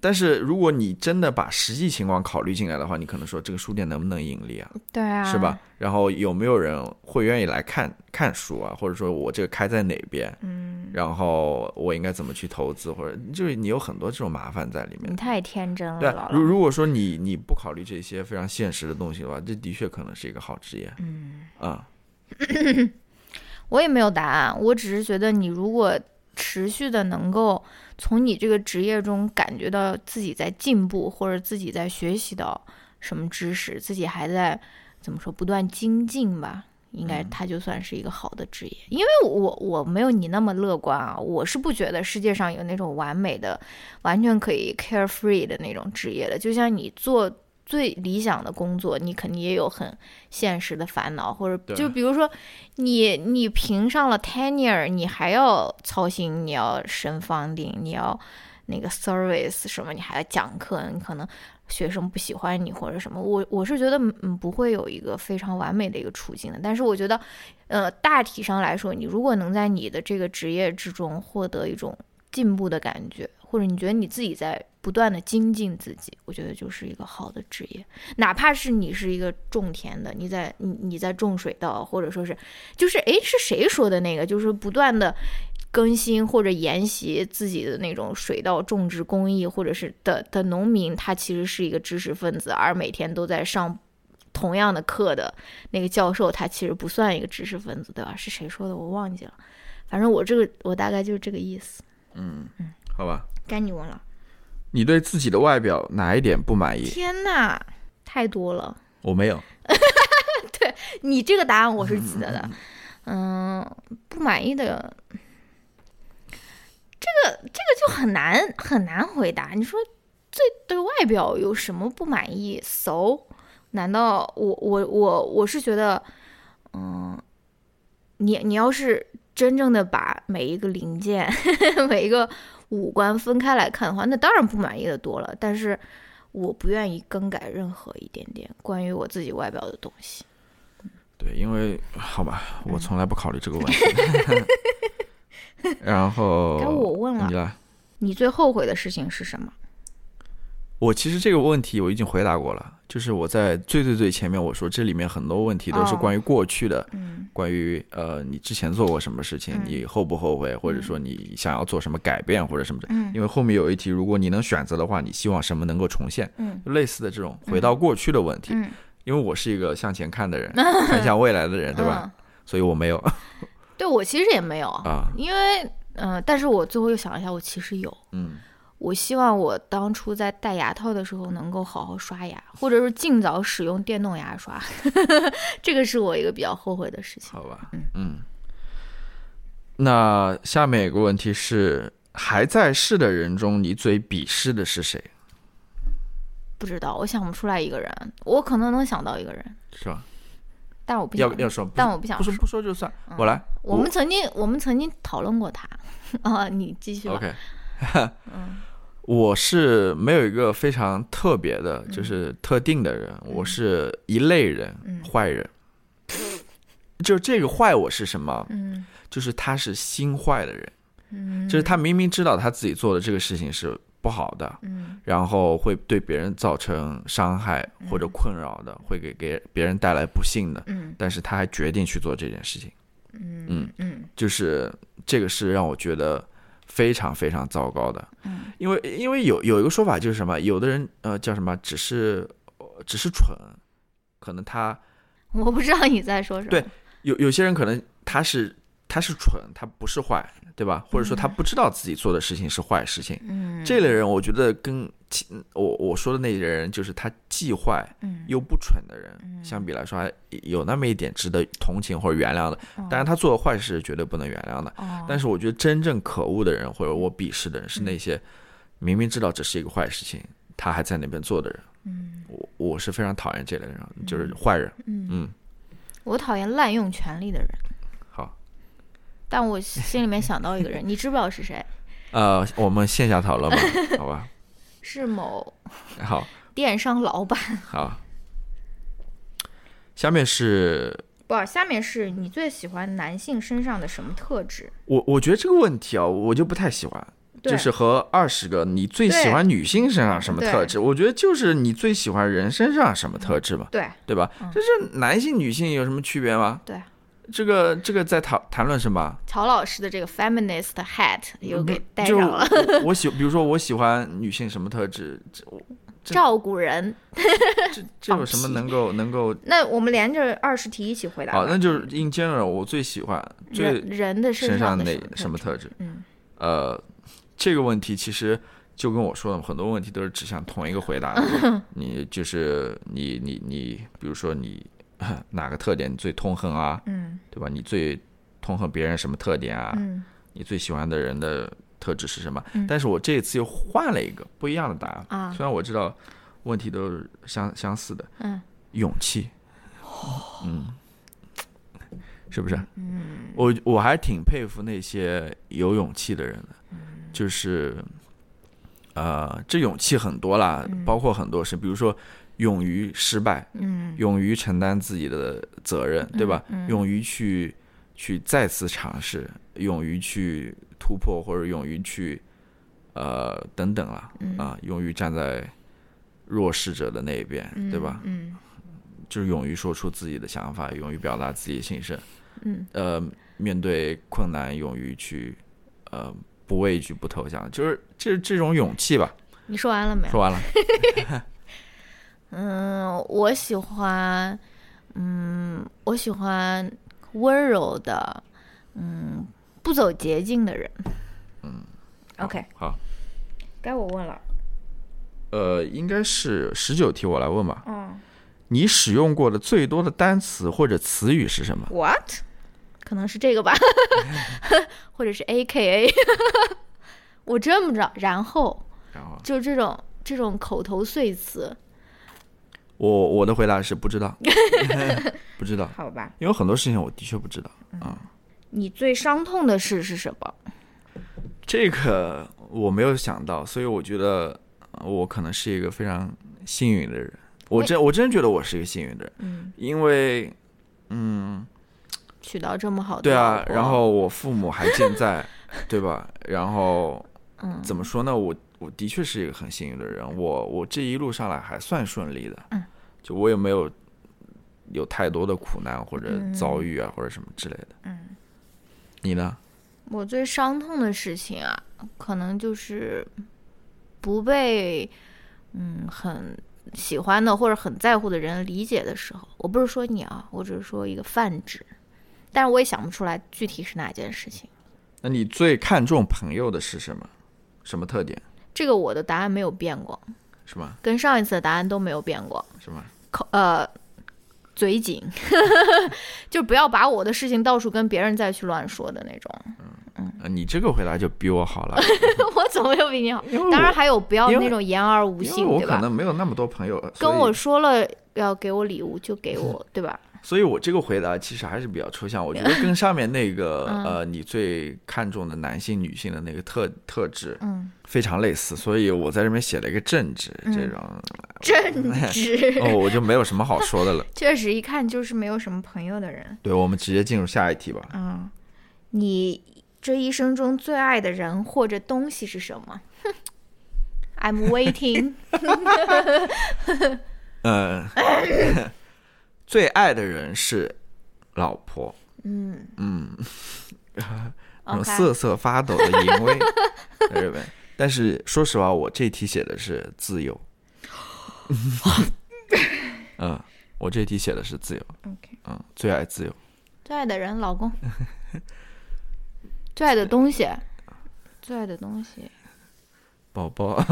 但是如果你真的把实际情况考虑进来的话，你可能说这个书店能不能盈利啊？对啊，是吧？？然后有没有人会愿意来看看书啊？或者说我这个开在哪边？嗯，然后我应该怎么去投资？或者就是你有很多这种麻烦在里面你。太天真了，对如如果说你你不考虑这些非常现实的东西的话，这的确可能是一个好职业嗯，啊、我也没有答案，我只是觉得你如果持续的能够从你这个职业中感觉到自己在进步，或者自己在学习到什么知识，自己还在怎么说不断精进吧。应该它就算是一个好的职业，因为我我没有你那么乐观啊，我是不觉得世界上有那种完美的、完全可以 carefree 的那种职业的。就像你做最理想的工作，你肯定也有很现实的烦恼，或者就比如说你你评上了 tenure，你还要操心，你要升 funding，你要那个 service 什么，你还要讲课，你可能学生不喜欢你或者什么。我我是觉得嗯不会有一个非常完美的一个处境的，但是我觉得呃大体上来说，你如果能在你的这个职业之中获得一种进步的感觉，或者你觉得你自己在不断的精进自己，我觉得就是一个好的职业。哪怕是你是一个种田的，你在你你在种水稻，或者说是，就是诶，是谁说的那个？就是不断的更新或者研习自己的那种水稻种植工艺，或者是的的农民，他其实是一个知识分子，而每天都在上。同样的课的那个教授，他其实不算一个知识分子，对吧？是谁说的？我忘记了。反正我这个，我大概就是这个意思。嗯嗯好吧？该你问了。你对自己的外表哪一点不满意？天哪，太多了。我没有。对你这个答案我是记得的，嗯，不满意的，这个这个就很难很难回答。你说最对外表有什么不满意？so，难道我我我我是觉得，嗯，你你要是真正的把每一个零件、每一个五官分开来看的话，那当然不满意的多了。但是我不愿意更改任何一点点关于我自己外表的东西。对，因为好吧，我从来不考虑这个问题。然后该我问了你最后悔的事情是什么？我其实这个问题我已经回答过了，就是我在最最最前面我说这里面很多问题都是哦关于过去的，嗯关于呃你之前做过什么事情，嗯你后不后悔，或者说你想要做什么改变或者什么的。嗯因为后面有一题，如果你能选择的话，你希望什么能够重现？嗯就类似的这种回到过去的问题。嗯，因为我是一个向前看的人，看向未来的人，对吧？嗯？所以我没有对我其实也没有，啊，因为嗯、呃但是我最后又想了一下，我其实有。嗯，我希望我当初在戴牙套的时候能够好好刷牙，或者是尽早使用电动牙刷，这个是我一个比较后悔的事情。好吧嗯，嗯。那下面有个问题是，还在世的人中，你最鄙视的是谁？不知道，我想不出来一个人，我可能能想到一个人，是吧？但我不想，要要说，但我不想不说不说就算，我来。我们曾经我们曾经讨论过他 啊，你继续吧。OK，嗯我是没有一个非常特别的，就是特定的人，我是一类人，嗯。坏人。就这个坏，我是什么？嗯？就是他是心坏的人，嗯，就是他明明知道他自己做的这个事情是不好的，嗯。然后会对别人造成伤害或者。困扰的，会给给别人带来不幸的，嗯。但是他还决定去做这件事情，嗯。嗯嗯。就是这个是让我觉得非常非常糟糕的。嗯因为因为有有一个说法就是什么，有的人呃叫什么，只是呃只是蠢，可能他我不知道你在说什么。对有有些人可能他是他是蠢，他不是坏，对吧？或者说他不知道自己做的事情是坏事情。嗯，这类人，我觉得跟我我说的那类人，就是他既坏嗯又不蠢的人，相比来说还有那么一点值得同情或者原谅的。当然，他做的坏事是绝对不能原谅的。哦，但是我觉得真正可恶的人，或者我鄙视的人，是那些明明知道这是一个坏事情，他还在那边做的人。嗯我我是非常讨厌这类人，就是坏人。嗯，嗯，我讨厌滥用权力的人，好，但我心里面想到一个人，你知不知道是谁？呃，我们线下讨论吧，好吧？是某好，电商老板。好。下面是不，下面是你最喜欢男性身上的什么特质？我，我觉得这个问题啊，我就不太喜欢。就是和二十个你最喜欢女性身上什么特质，我觉得就是你最喜欢人身上什么特质嘛，对对吧？这是男性女性有什么区别吗？对，这个这个在谈谈论什么？乔老师的这个 feminist hat 又给带就上了，我我喜，比如说我喜欢女性什么特质，照顾人。这这有什么能够能够？那我们连着二十题一起回答。好，那就是 in general，我最喜欢最人人的身上的那什什么特质？嗯呃，这个问题其实就跟我说的很多问题都是指向同一个回答的。你就是你你你，比如说你 哪个特点你最痛恨啊，嗯。对吧？你最痛恨别人什么特点啊？嗯。你最喜欢的人的特质是什么？嗯。但是我这一次又换了一个不一样的答案。啊。虽然我知道问题都是相相似的，嗯。勇气，嗯，是不是？嗯，我我还挺佩服那些有勇气的人的，就是，呃，这勇气很多啦，包括很多是，比如说勇于失败，嗯勇于承担自己的责任，对吧？嗯勇于去去再次尝试，勇于去突破，或者勇于去呃等等了，嗯啊，勇于站在弱势者的那一边，对吧？嗯就是勇于说出自己的想法，勇于表达自己的心声，嗯呃，面对困难，勇于去呃不畏惧、不投降，就是这这种勇气吧。你说完了没？说完了，嗯，我喜欢，嗯，我喜欢温柔的，嗯，不走捷径的人。嗯，OK，好，该我问了。呃，应该是十九题，我来问吧。嗯你使用过的最多的单词或者词语是什么？，What？可能是这个吧，或者是 A K A，我真不知道。然后然后就这种这种口头碎词，我我的回答是不知道，不知道，好吧？因为很多事情我的确不知道啊。你最伤痛的事是什么？这个我没有想到，所以我觉得我可能是一个非常幸运的人。我真我真觉得我是一个幸运的人，嗯，因为嗯，娶到这么好的对啊然后我父母还健在，对吧？然后嗯怎么说呢？我我的确是一个很幸运的人，我我这一路上来还算顺利的，嗯，就我也没有有太多的苦难或者嗯遭遇啊、或者什么之类的。嗯，你呢？我最伤痛的事情啊，可能就是不被嗯很喜欢的或者很在乎的人理解的时候。我不是说你啊，我只是说一个泛指，但是我也想不出来具体是哪件事情。那你最看重朋友的是什么？什么特点？这个我的答案没有变过，是吗？跟上一次的答案都没有变过。是吗？口呃，嘴紧，就不要把我的事情到处跟别人再去乱说的那种。嗯嗯你这个回答就比我好了，我怎么又比你好？当然还有不要那种言而无信，我？可能没有那么多朋友，跟我说了要给我礼物就给我，对吧？所以我这个回答其实还是比较抽象。我觉得跟上面那个 嗯呃，你最看重的男性、女性的那个特特质嗯，非常类似，所以我在这边写了一个正直这种，正直，哦，我就没有什么好说的了。确实一看就是没有什么朋友的人。对，我们直接进入下一题吧。嗯，你这一生中最爱的人或者东西是什么哼？I'm waiting 嗯，最爱的人是老婆，嗯嗯，那种 OK 瑟瑟发抖的淫威，在这边。但是说实话，我这题写的是自由。嗯，我这题写的是自由。OK，嗯，最爱自由。最爱的人，老公。最爱的东西，最爱的东西，宝宝，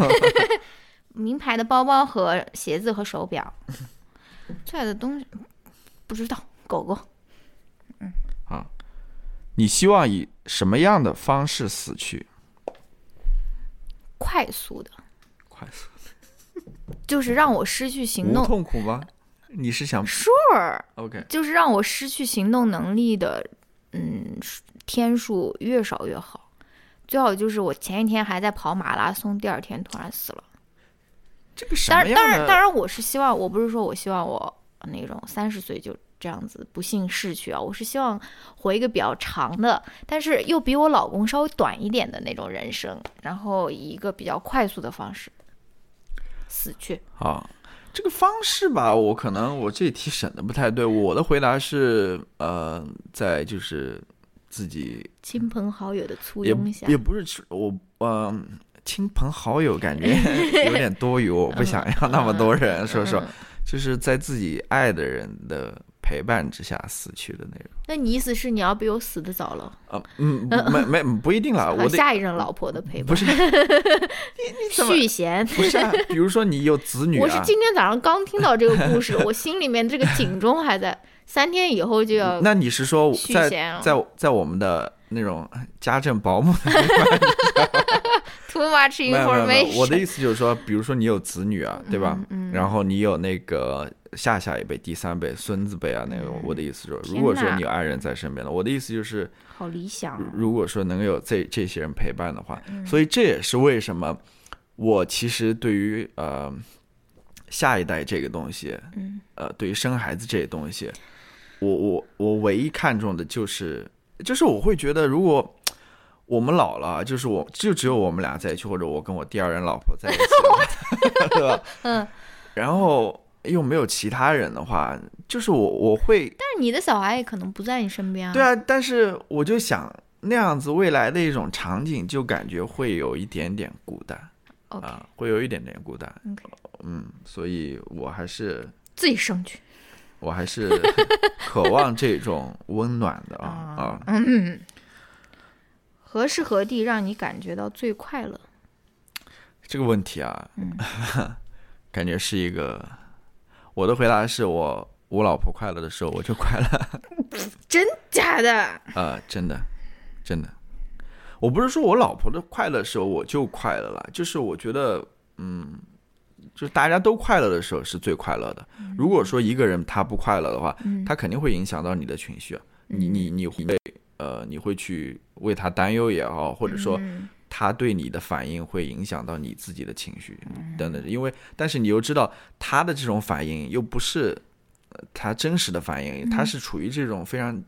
名牌的包包和鞋子和手表。最爱的东西，不知道，狗狗。嗯啊你希望以什么样的方式死去？快速的，快速的，就是让我失去行动。痛苦吗？你是想 Sure，OK？就是让我失去行动能力的，嗯，天数越少越好。最好就是我前一天还在跑马拉松，第二天突然死了。这个什当然，么样的？当然，当然，我是希望，我不是说我希望我那种三十岁就这样子不幸逝去啊，我是希望活一个比较长的，但是又比我老公稍微短一点的那种人生，然后以一个比较快速的方式死去。啊，这个方式吧，我可能我这题审的不太对。我的回答是，呃，在就是自己亲朋好友的簇拥下，也不是吃我，嗯、亲朋好友感觉 有点多余，我不想要那么多人，说实话，嗯。就是在自己爱的人的陪伴之下死去的那种。那你意思是你要比我死的早了？啊，嗯，没 没不一定了，我下一任老婆的陪伴，不是。续弦。不是啊，比如说你有子女我是啊，今天早上刚听到这个故事，我心里面这个警钟还在，三天以后就要那你是说续在弦在在我们的那种家政保姆 too much 没没没有，information。我的意思就是说，比如说你有子女啊，对吧？嗯然后你有那个下下一辈、第三辈、孙子辈啊，那个我的意思就是，如果说你有爱人在身边的，我的意思就是，好理想啊。如如果说能有这这些人陪伴的话，嗯。所以这也是为什么我其实对于呃下一代这个东西，嗯。呃，对于生孩子这些东西，我我我唯一看重的就是，就是我会觉得，如果我们老了，就是我就只有我们俩在一起，或者我跟我第二任老婆在一起，对吧？嗯，然后又没有其他人的话，就是我我会但是你的小孩也可能不在你身边啊。对啊，但是我就想那样子未来的一种场景，就感觉会有一点点孤单啊，会有一点点孤单嗯，所以我还是自己生去我还是 渴望这种温暖的啊啊。嗯，何时何地让你感觉到最快乐？这个问题啊，嗯 感觉是一个，我的回答是我我老婆快乐的时候我就快乐，真假的？啊，真的，真的，我不是说我老婆的快乐时候我就快乐了，就是我觉得，嗯，就是大家都快乐的时候是最快乐的。如果说一个人他不快乐的话，嗯他肯定会影响到你的情绪啊，你你你会呃，你会去为他担忧也好，或者说嗯他对你的反应会影响到你自己的情绪等等。因为，但是你又知道他的这种反应又不是呃他真实的反应，他是处于这种非常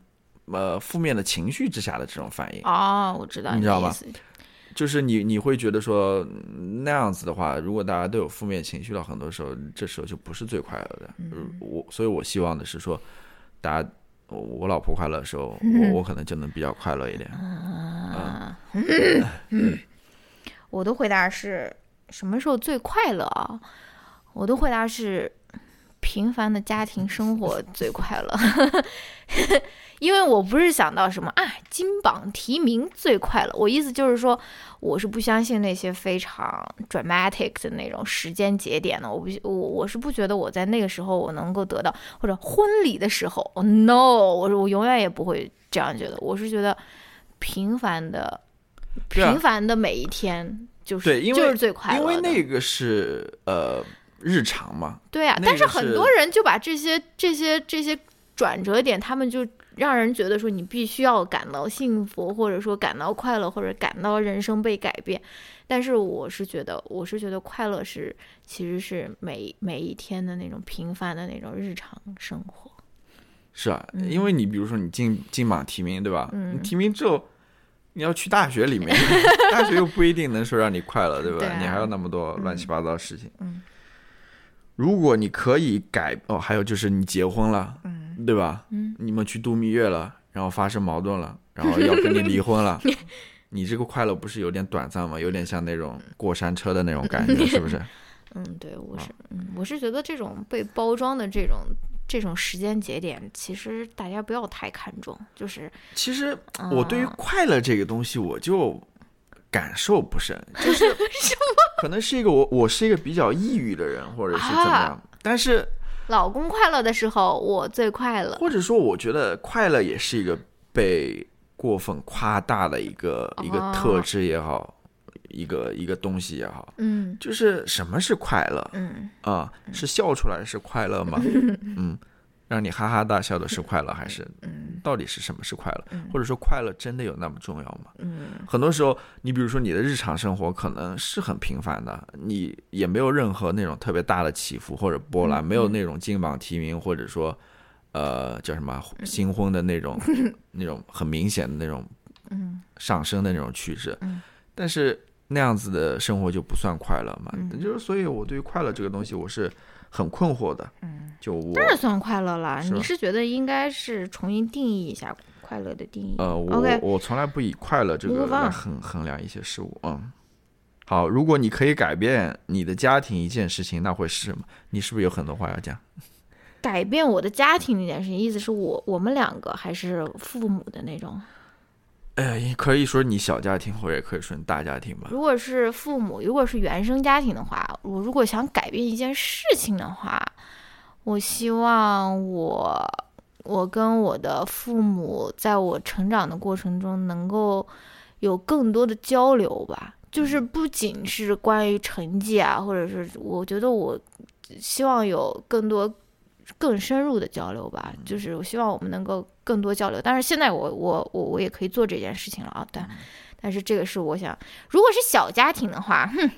呃负面的情绪之下的这种反应。哦，我知道你知道吧。就是你你会觉得说嗯那样子的话，如果大家都有负面情绪了，很多时候这时候就不是最快乐的。嗯我所以，我希望的是说，大家我我老婆快乐的时候，嗯我我可能就能比较快乐一点。啊，我的回答是什么时候最快乐啊？我的回答是平凡的家庭生活最快乐，因为我不是想到什么啊金榜题名最快乐，我意思就是说，我是不相信那些非常 dramatic 的那种时间节点的，我不我我是不觉得我在那个时候我能够得到，或者婚礼的时候、哦 no，我我永远也不会这样觉得，我是觉得平凡的。平凡的每一天就是对因为就是最快乐因，为那个是呃日常嘛，对啊，那但是很多人就把这些这些这些转折点，他们就让人觉得说你必须要感到幸福，或者说感到快乐，或者感到人生被改变。但是我是觉得，我是觉得快乐是其实是每每一天的那种平凡的那种日常生活。是啊，因为你比如说你金金榜题名，对吧？嗯你提名之后，你要去大学里面，大学又不一定能说让你快乐，对吧？对啊你还有那么多乱七八糟的事情。嗯如果你可以改哦，还有就是你结婚了，嗯对吧？嗯。你们去度蜜月了，然后发生矛盾了，然后要跟你离婚了，你这个快乐不是有点短暂吗？有点像那种过山车的那种感觉，是不是？嗯，对，我是嗯，我是觉得这种被包装的这种这种时间节点，其实大家不要太看重，就是其实我对于啊快乐这个东西，我就感受不深，就是可能是一个我我是一个比较抑郁的人，或者是怎么样，啊。但是老公快乐的时候，我最快乐。或者说我觉得快乐也是一个被过分夸大的一个、一个特哦质也好，一个一个东西也好，嗯。就是什么是快乐？嗯，啊、是笑出来是快乐吗？嗯，让你哈哈大笑的是快乐，还是到底是什么是快乐？或者说快乐真的有那么重要吗？嗯。很多时候，你比如说你的日常生活可能是很平凡的，你也没有任何那种特别大的起伏或者波澜，没有那种金榜题名或者说呃叫什么新婚的那种 那种很明显的那种嗯。上升的那种趋势。嗯，但是那样子的生活就不算快乐嘛？嗯。就是所以我对于快乐这个东西我是很困惑的。嗯，就我当然算快乐了。你是觉得应该是重新定义一下快乐的定义？呃，我我从来不以快乐这个来衡衡量一些事物。嗯，好，如果你可以改变你的家庭一件事情，那会是什么？你是不是有很多话要讲？改变我的家庭那件事情，意思是我我们两个还是父母的那种？呃，可以说你小家庭，或者也可以说你大家庭吧。如果是父母，如果是原生家庭的话，我如果想改变一件事情的话，我希望我我跟我的父母在我成长的过程中能够有更多的交流吧，就是不仅是关于成绩啊，或者是我觉得我希望有更多更深入的交流吧，就是我希望我们能够更多交流。但是现在我我我我也可以做这件事情了啊，对。但是这个是我想，如果是小家庭的话，哼，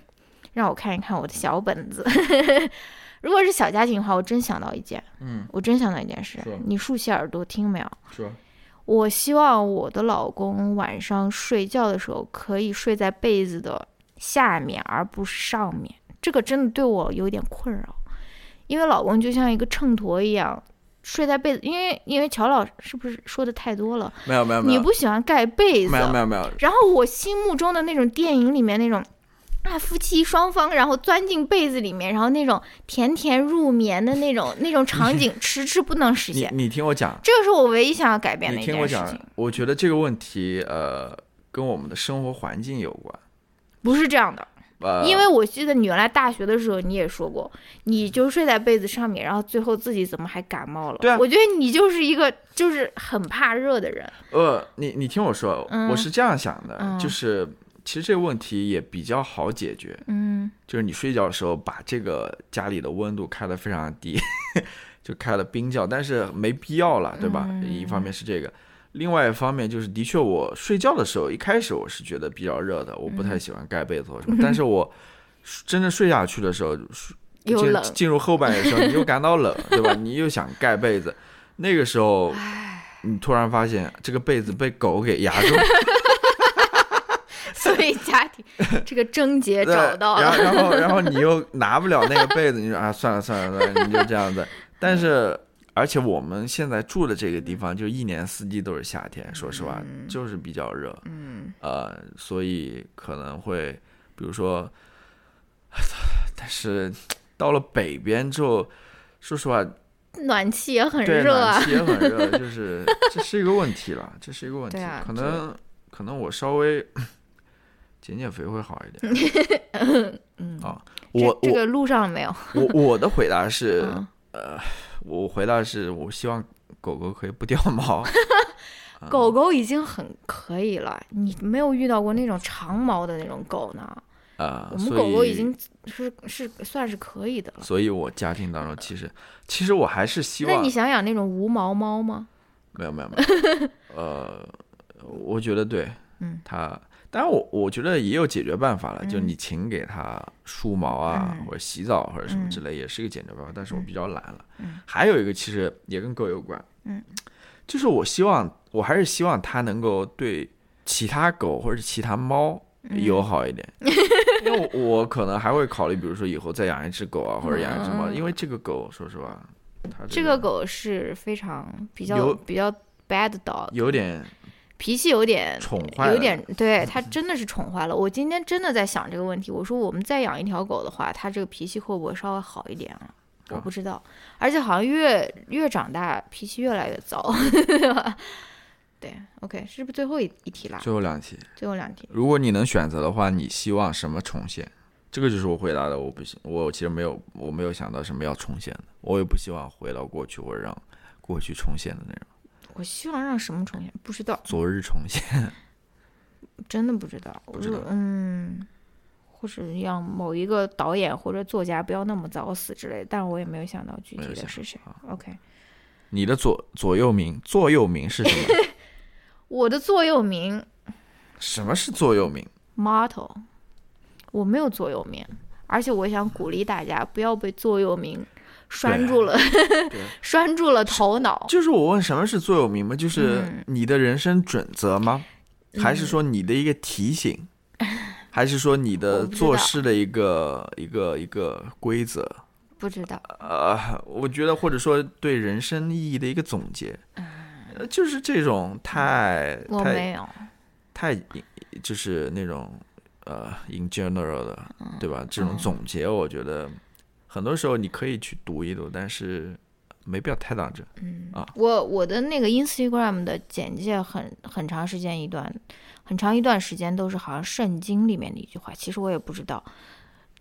让我看一看我的小本子。如果是小家庭的话，我真想到一件，嗯，我真想到一件事，你竖起耳朵听没有？说我希望我的老公晚上睡觉的时候可以睡在被子的下面，而不是上面。这个真的对我有点困扰，因为老公就像一个秤砣一样睡在被子，因为因为乔老是不是说的太多了？没有没有没有，你不喜欢盖被子，没有没有没有，然后我心目中的那种电影里面那种。啊，夫妻双方然后钻进被子里面，然后那种甜甜入眠的那种那种场景，迟迟不能实现。你听我讲，这个是我唯一想要改变的你一听我讲件事情。，我觉得这个问题呃跟我们的生活环境有关。不是这样的，呃，因为我记得你原来大学的时候你也说过，你就睡在被子上面，然后最后自己怎么还感冒了？对啊我觉得你就是一个就是很怕热的人。呃，你你听我说，嗯我是这样想的，嗯就是其实这个问题也比较好解决，嗯就是你睡觉的时候把这个家里的温度开得非常低，就开了冰窖，但是没必要了，对吧？嗯一方面是这个，另外一方面就是，的确我睡觉的时候，一开始我是觉得比较热的，我不太喜欢盖被子或什么。但是我真正睡下去的时候，进又冷，进入后半夜的时候，你又感到冷，对吧？你又想盖被子，那个时候你突然发现这个被子被狗给压住，所以家庭这个症结 找到了。然后然后然后你又拿不了那个被子，你说啊算了算了算了，你就这样子。但是而且我们现在住的这个地方，就一年四季都是夏天，说实话就是比较热，嗯，呃，所以可能会比如说，但是到了北边之后，说实话，暖气也很热啊。暖。气也很热，就是这是一个问题了，这是一个问题，可能可能我稍微 减减肥会好一点。嗯。啊，我我这个路上没有。我我的回答是，嗯我回答是我希望狗狗可以不掉毛。狗狗已经很可以了，你没有遇到过那种长毛的那种狗呢？啊、我们狗狗已经是是算是可以的了。所以我家庭当中其实其实我还是希望那你想养那种无毛猫吗？没有没有没有，呃，我觉得对，嗯，它，当然我我觉得也有解决办法了，就嗯。你勤给它梳毛啊，嗯或者洗澡或者什么嗯。之类，也是一个解决办法，但是我比较懒了。嗯。还有一个其实也跟狗有关，嗯，就是我希望我还是希望它能够对其他狗或者其他猫嗯。友好一点，因为我我可能还会考虑，比如说以后再养一只狗啊，或者养一只猫，嗯因为这个狗说实话，它这个狗是非常比较有比较 bad dog，有点脾气有点宠坏了，有点，对他真的是宠坏了。我今天真的在想这个问题，我说我们再养一条狗的话，它这个脾气会不会稍微好一点啊？我啊不知道，而且好像越越长大脾气越来越糟，对，OK，是不是最后一一题啦？最后两题。最后两题，如果你能选择的话，你希望什么重现？这个就是我回答的。我不行，我其实没有，我没有想到什么要重现的。我也不希望回到过去，或者让过去重现的那种。我希望让什么重现？不知道，昨日重现，真的不知道。不知道嗯，或者让某一个导演或者作家不要那么早死之类的，但我也没有想到具体的是谁。OK，你的左左右铭，座右铭是什么？我的座右铭 什么是座右铭？motto，我没有座右铭，而且我想鼓励大家不要被座右铭拴住了，拴住了头脑。就是我问什么是座右铭吗？就是嗯你的人生准则吗？还是说你的一个提醒？还是说你的做事的一个一个一个规则？不知道，呃，我觉得或者说对人生意义的一个总结，呃就是这种太嗯我太没有。太就是那种呃 in general 的，对吧？这种嗯总结，我觉得很多时候你可以去读一读，但是没必要太当真。嗯啊我我的那个 Instagram 的简介很很长时间一段，很长一段时间都是好像圣经里面的一句话，其实我也不知道，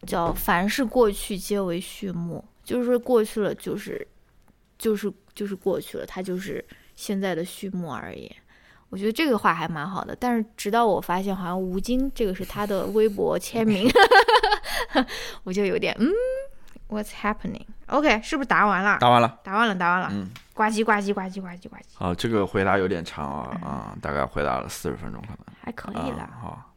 叫凡是过去皆为序幕，就是说过去了就是就是就是过去了，它就是现在的序幕而已。我觉得这个话还蛮好的，但是直到我发现好像吴京这个是他的微博签名，我就有点嗯，What's happening？OK，、是不是答完了？答完了，答完了，答完了。嗯，呱唧呱唧呱唧呱唧呱唧，好，这个回答有点长啊嗯啊，大概回答了四十分钟可能。还可以啊了。好，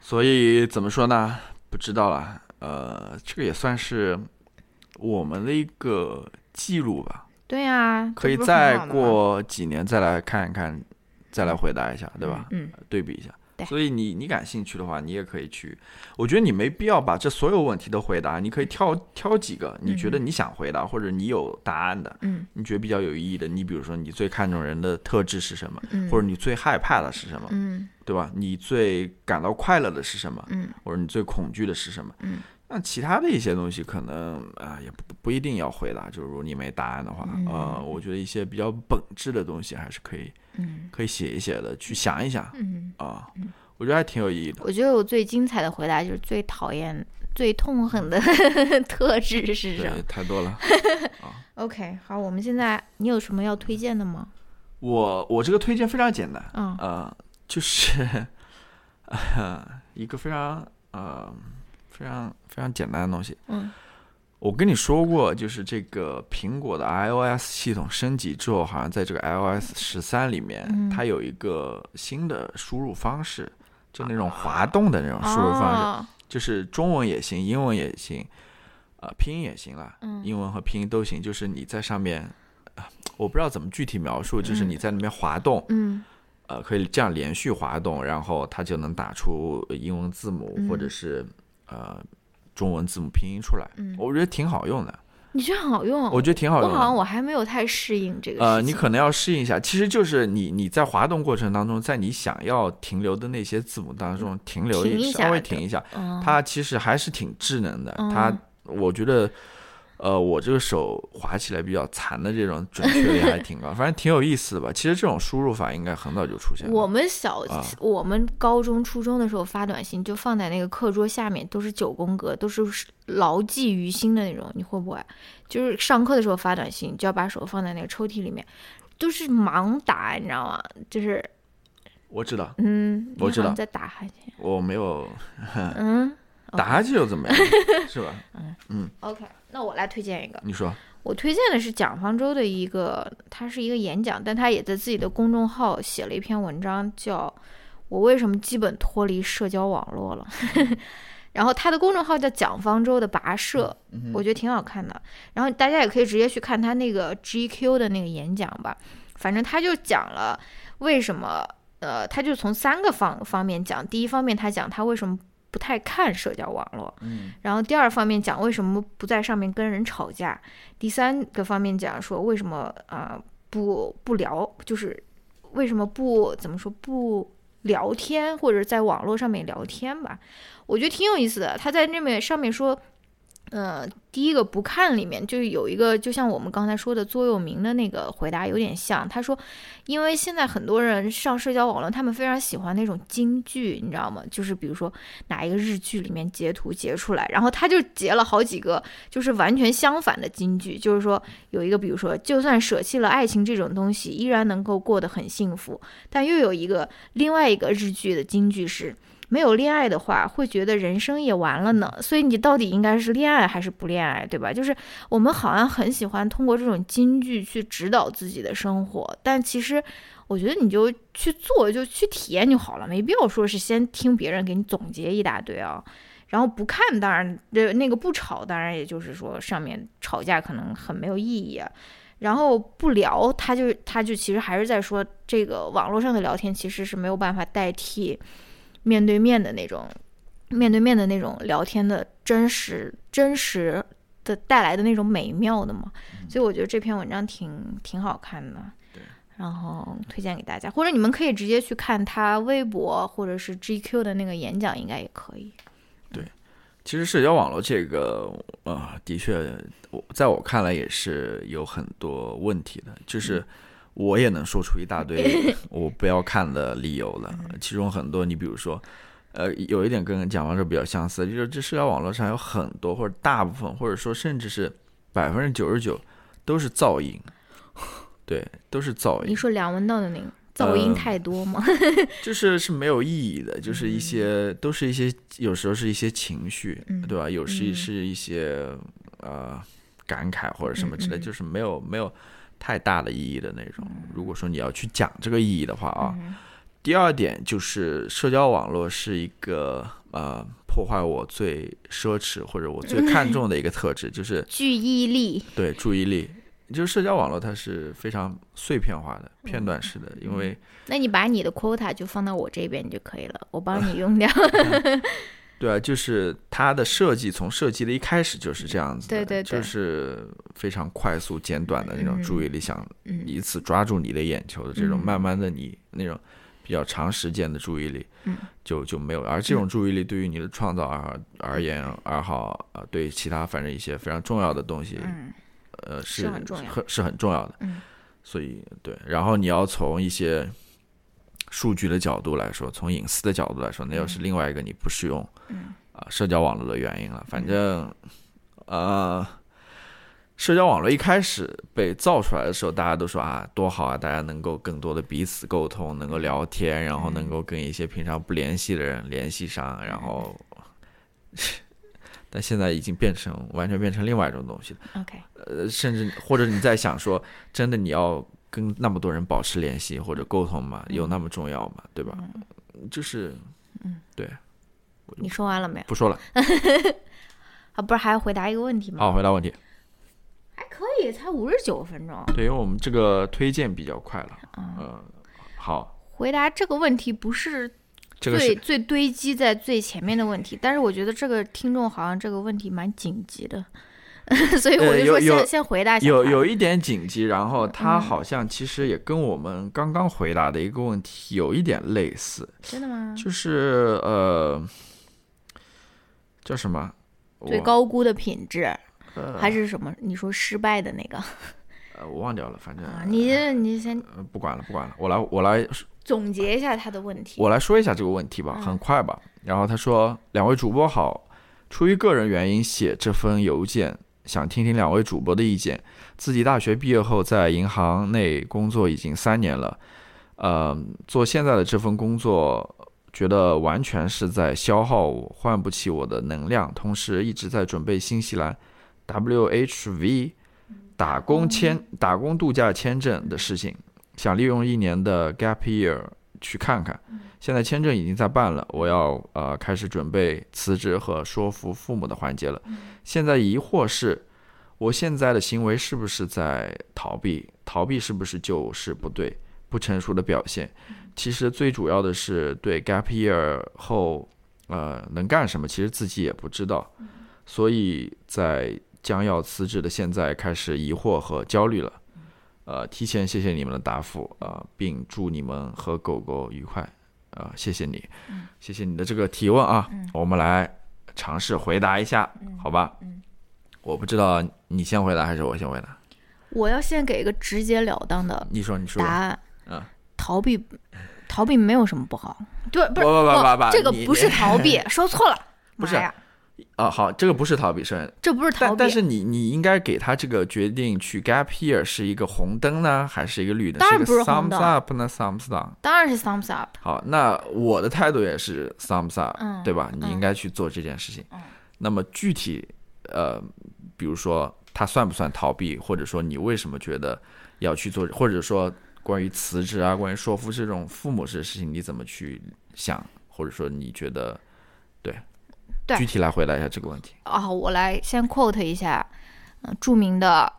所以怎么说呢？不知道了。呃，这个也算是我们的一个记录吧，对呀、可以再，过几年再来看一看，再来回答一下，对吧？嗯，对比一下对。所以你你感兴趣的话，你也可以去。我觉得你没必要把这所有问题都回答，你可以挑挑几个你觉得你想回答、或者你有答案的，嗯你觉得比较有意义的。你比如说，你最看重人的特质是什么，嗯，或者你最害怕的是什么，嗯对吧？你最感到快乐的是什么，嗯或者你最恐惧的是什么？嗯，那其他的一些东西可能啊、也不不一定要回答。就是如果你没答案的话，嗯呃，我觉得一些比较本质的东西还是可以嗯可以写一写的，去想一想嗯，啊，我觉得还挺有意义的。我觉得我最精彩的回答就是最讨厌、最痛恨的 特质是什么对，太多了。？OK，好，我们现在你有什么要推荐的吗？我我这个推荐非常简单，嗯呃，就是呃一个非常呃非常非常简单的东西。嗯我跟你说过，就是这个苹果的 iOS 系统升级之后，好像在这个 iOS 十三里面，它有一个新的输入方式，就那种滑动的那种输入方式，就是中文也行，英文也行，呃，拼音也行了，英文和拼音都行。就是你在上面，我不知道怎么具体描述，就是你在那边滑动，嗯，呃，可以这样连续滑动，然后它就能打出英文字母或者是呃。中文字母拼音出来，嗯，我觉得挺好用的。你觉得很好用？我觉得挺好用。我好像我还没有太适应这个。呃，你可能要适应一下。其实就是你你在滑动过程当中，在你想要停留的那些字母当中停留一稍微停一下，它其实还是挺智能的。它，我觉得。呃，我这个手滑起来比较残的这种准确率还挺高，反正挺有意思的吧。其实这种输入法应该很早就出现了。我们小，我们高中、初中的时候发短信就放在那个课桌下面，都是九宫格，都是牢记于心的那种。你会不会？就是上课的时候发短信，就要把手放在那个抽屉里面，都是盲打，你知道吗？就是，我知道，嗯，我知道在打哈欠，我没有，嗯。打下去又怎么样？是吧？嗯嗯。OK，那我来推荐一个。你说。我推荐的是蒋方舟的一个，他是一个演讲，但他也在自己的公众号写了一篇文章，叫《我为什么基本脱离社交网络了》。然后他的公众号叫蒋方舟的跋涉，我觉得挺好看的。然后大家也可以直接去看他那个 GQ 的那个演讲吧。反正他就讲了为什么，呃，他就从三个方方面讲。第一方面，他讲他为什么。不太看社交网络，嗯，然后第二方面讲为什么不在上面跟人吵架，第三个方面讲说为什么啊不不聊，就是为什么不怎么说不聊天或者在网络上面聊天吧，我觉得挺有意思的。他在那面上面说。呃，第一个不看里面就是有一个，就像我们刚才说的座右铭的那个回答有点像。他说，因为现在很多人上社交网络，他们非常喜欢那种金句，你知道吗？就是比如说哪一个日剧里面截图截出来，然后他就截了好几个，就是完全相反的金句。就是说有一个，比如说，就算舍弃了爱情这种东西，依然能够过得很幸福。但又有一个另外一个日剧的金句是。没有恋爱的话，会觉得人生也完了呢。所以你到底应该是恋爱还是不恋爱，对吧？就是我们好像很喜欢通过这种金句去指导自己的生活，但其实我觉得你就去做，就去体验就好了，没必要说是先听别人给你总结一大堆啊。然后不看，当然的那个不吵，当然也就是说上面吵架可能很没有意义啊。然后不聊，他就他就其实还是在说这个网络上的聊天其实是没有办法代替。面对面的那种，面对面的那种聊天的真实、真实的带来的那种美妙的嘛，所以我觉得这篇文章挺挺好看的。对，然后推荐给大家，或者你们可以直接去看他微博或者是 GQ 的那个演讲，应该也可以。对，其实社交网络这个啊，的确，我在我看来也是有很多问题的，就是。我也能说出一大堆 我不要看的理由了，其中很多，你比如说，呃，有一点跟蒋方舟比较相似，就是这社交网络上有很多或者大部分，或者说甚至是百分之九十九都是噪音，对，都是噪音。你说梁文道的那个噪音太多吗？就是是没有意义的，就是一些都是一些有时候是一些情绪，对吧？有时是一些呃感慨或者什么之类，就是没有没有。太大的意义的那种。如果说你要去讲这个意义的话啊，第二点就是社交网络是一个呃破坏我最奢侈或者我最看重的一个特质，就是注意力。对，注意力，就是社交网络它是非常碎片化的、片段式的，因为那你把你的 quota 就放到我这边就可以了，我帮你用掉。对啊，就是它的设计，从设计的一开始就是这样子的，对对对，就是非常快速、简短的那种注意力，想以此抓住你的眼球的这种，慢慢的你那种比较长时间的注意力，就就没有。而这种注意力对于你的创造而而言，而好呃，对其他反正一些非常重要的东西，呃，是很重要，是很重要的。所以对，然后你要从一些。数据的角度来说，从隐私的角度来说，那又是另外一个你不使用啊社交网络的原因了。反正，呃，社交网络一开始被造出来的时候，大家都说啊多好啊，大家能够更多的彼此沟通，能够聊天，然后能够跟一些平常不联系的人联系上，然后 但现在已经变成完全变成另外一种东西了。OK，呃，甚至或者你在想说，真的你要跟那么多人保持联系或者沟通嘛？有那么重要嘛？对吧？就是，嗯对，你说完了没有？不说了。啊，不是还要回答一个问题吗？好，回答问题。还可以，才五十九分钟。对，因为我们这个推荐比较快了。嗯呃，好，回答这个问题不是这个是最最堆积在最前面的问题，但是我觉得这个听众好像这个问题蛮紧急的，所以我就说先先回答一下有有一点紧急，然后他嗯好像其实也跟我们刚刚回答的一个问题有一点类似，真的吗？就是呃，叫什么？最高估的品质呃还是什么？你说失败的那个 呃，我忘掉了，反正、啊？你你先呃不管了，不管了，我来我来总结一下他的问题。我来说一下这个问题吧，嗯很快吧。然后他说：“两位主播好，出于个人原因写这封邮件，想听听两位主播的意见。自己大学毕业后在银行内工作已经三年了，呃，做现在的这份工作，觉得完全是在消耗我，唤不起我的能量。同时一直在准备新西兰 WHV 打工签、打工度假签证的事情，想利用一年的 gap year 去看看。现在签证已经在办了，我要呃开始准备辞职和说服父母的环节了。现在疑惑是，我现在的行为是不是在逃避？逃避是不是就是不对、不成熟的表现？其实最主要的是对 gap year 后呃能干什么，其实自己也不知道，所以在将要辞职的现在开始疑惑和焦虑了。呃，提前谢谢你们的答复啊、呃并祝你们和狗狗愉快。啊、谢谢你，谢谢你的这个提问啊，我们来尝试回答一下，好吧？我不知道你先回答还是我先回答。我要先给一个直截了当的你说，你说答。案。嗯逃避，逃避没有什么不好。对，不是，不不不不不这个不是逃避，说错了。不是啊，好，这个不是逃避，是这不是逃避。但但是你你应该给他这个决定去 gap year 是一个红灯呢，还是一个绿灯？当然不是红 thumbs up 呢，thumbs down。当然是 thumbs up。好，那我的态度也是 thumbs up，、嗯对吧？你嗯应该去做这件事情。嗯那么具体，呃，比如说他算不算逃避，或者说你为什么觉得要去做，或者说关于辞职啊，关于说服这种父母这个事情，你怎么去想，或者说你觉得，对，对具体来回答一下这个问题。啊，我来先 quote 一下，呃，著名的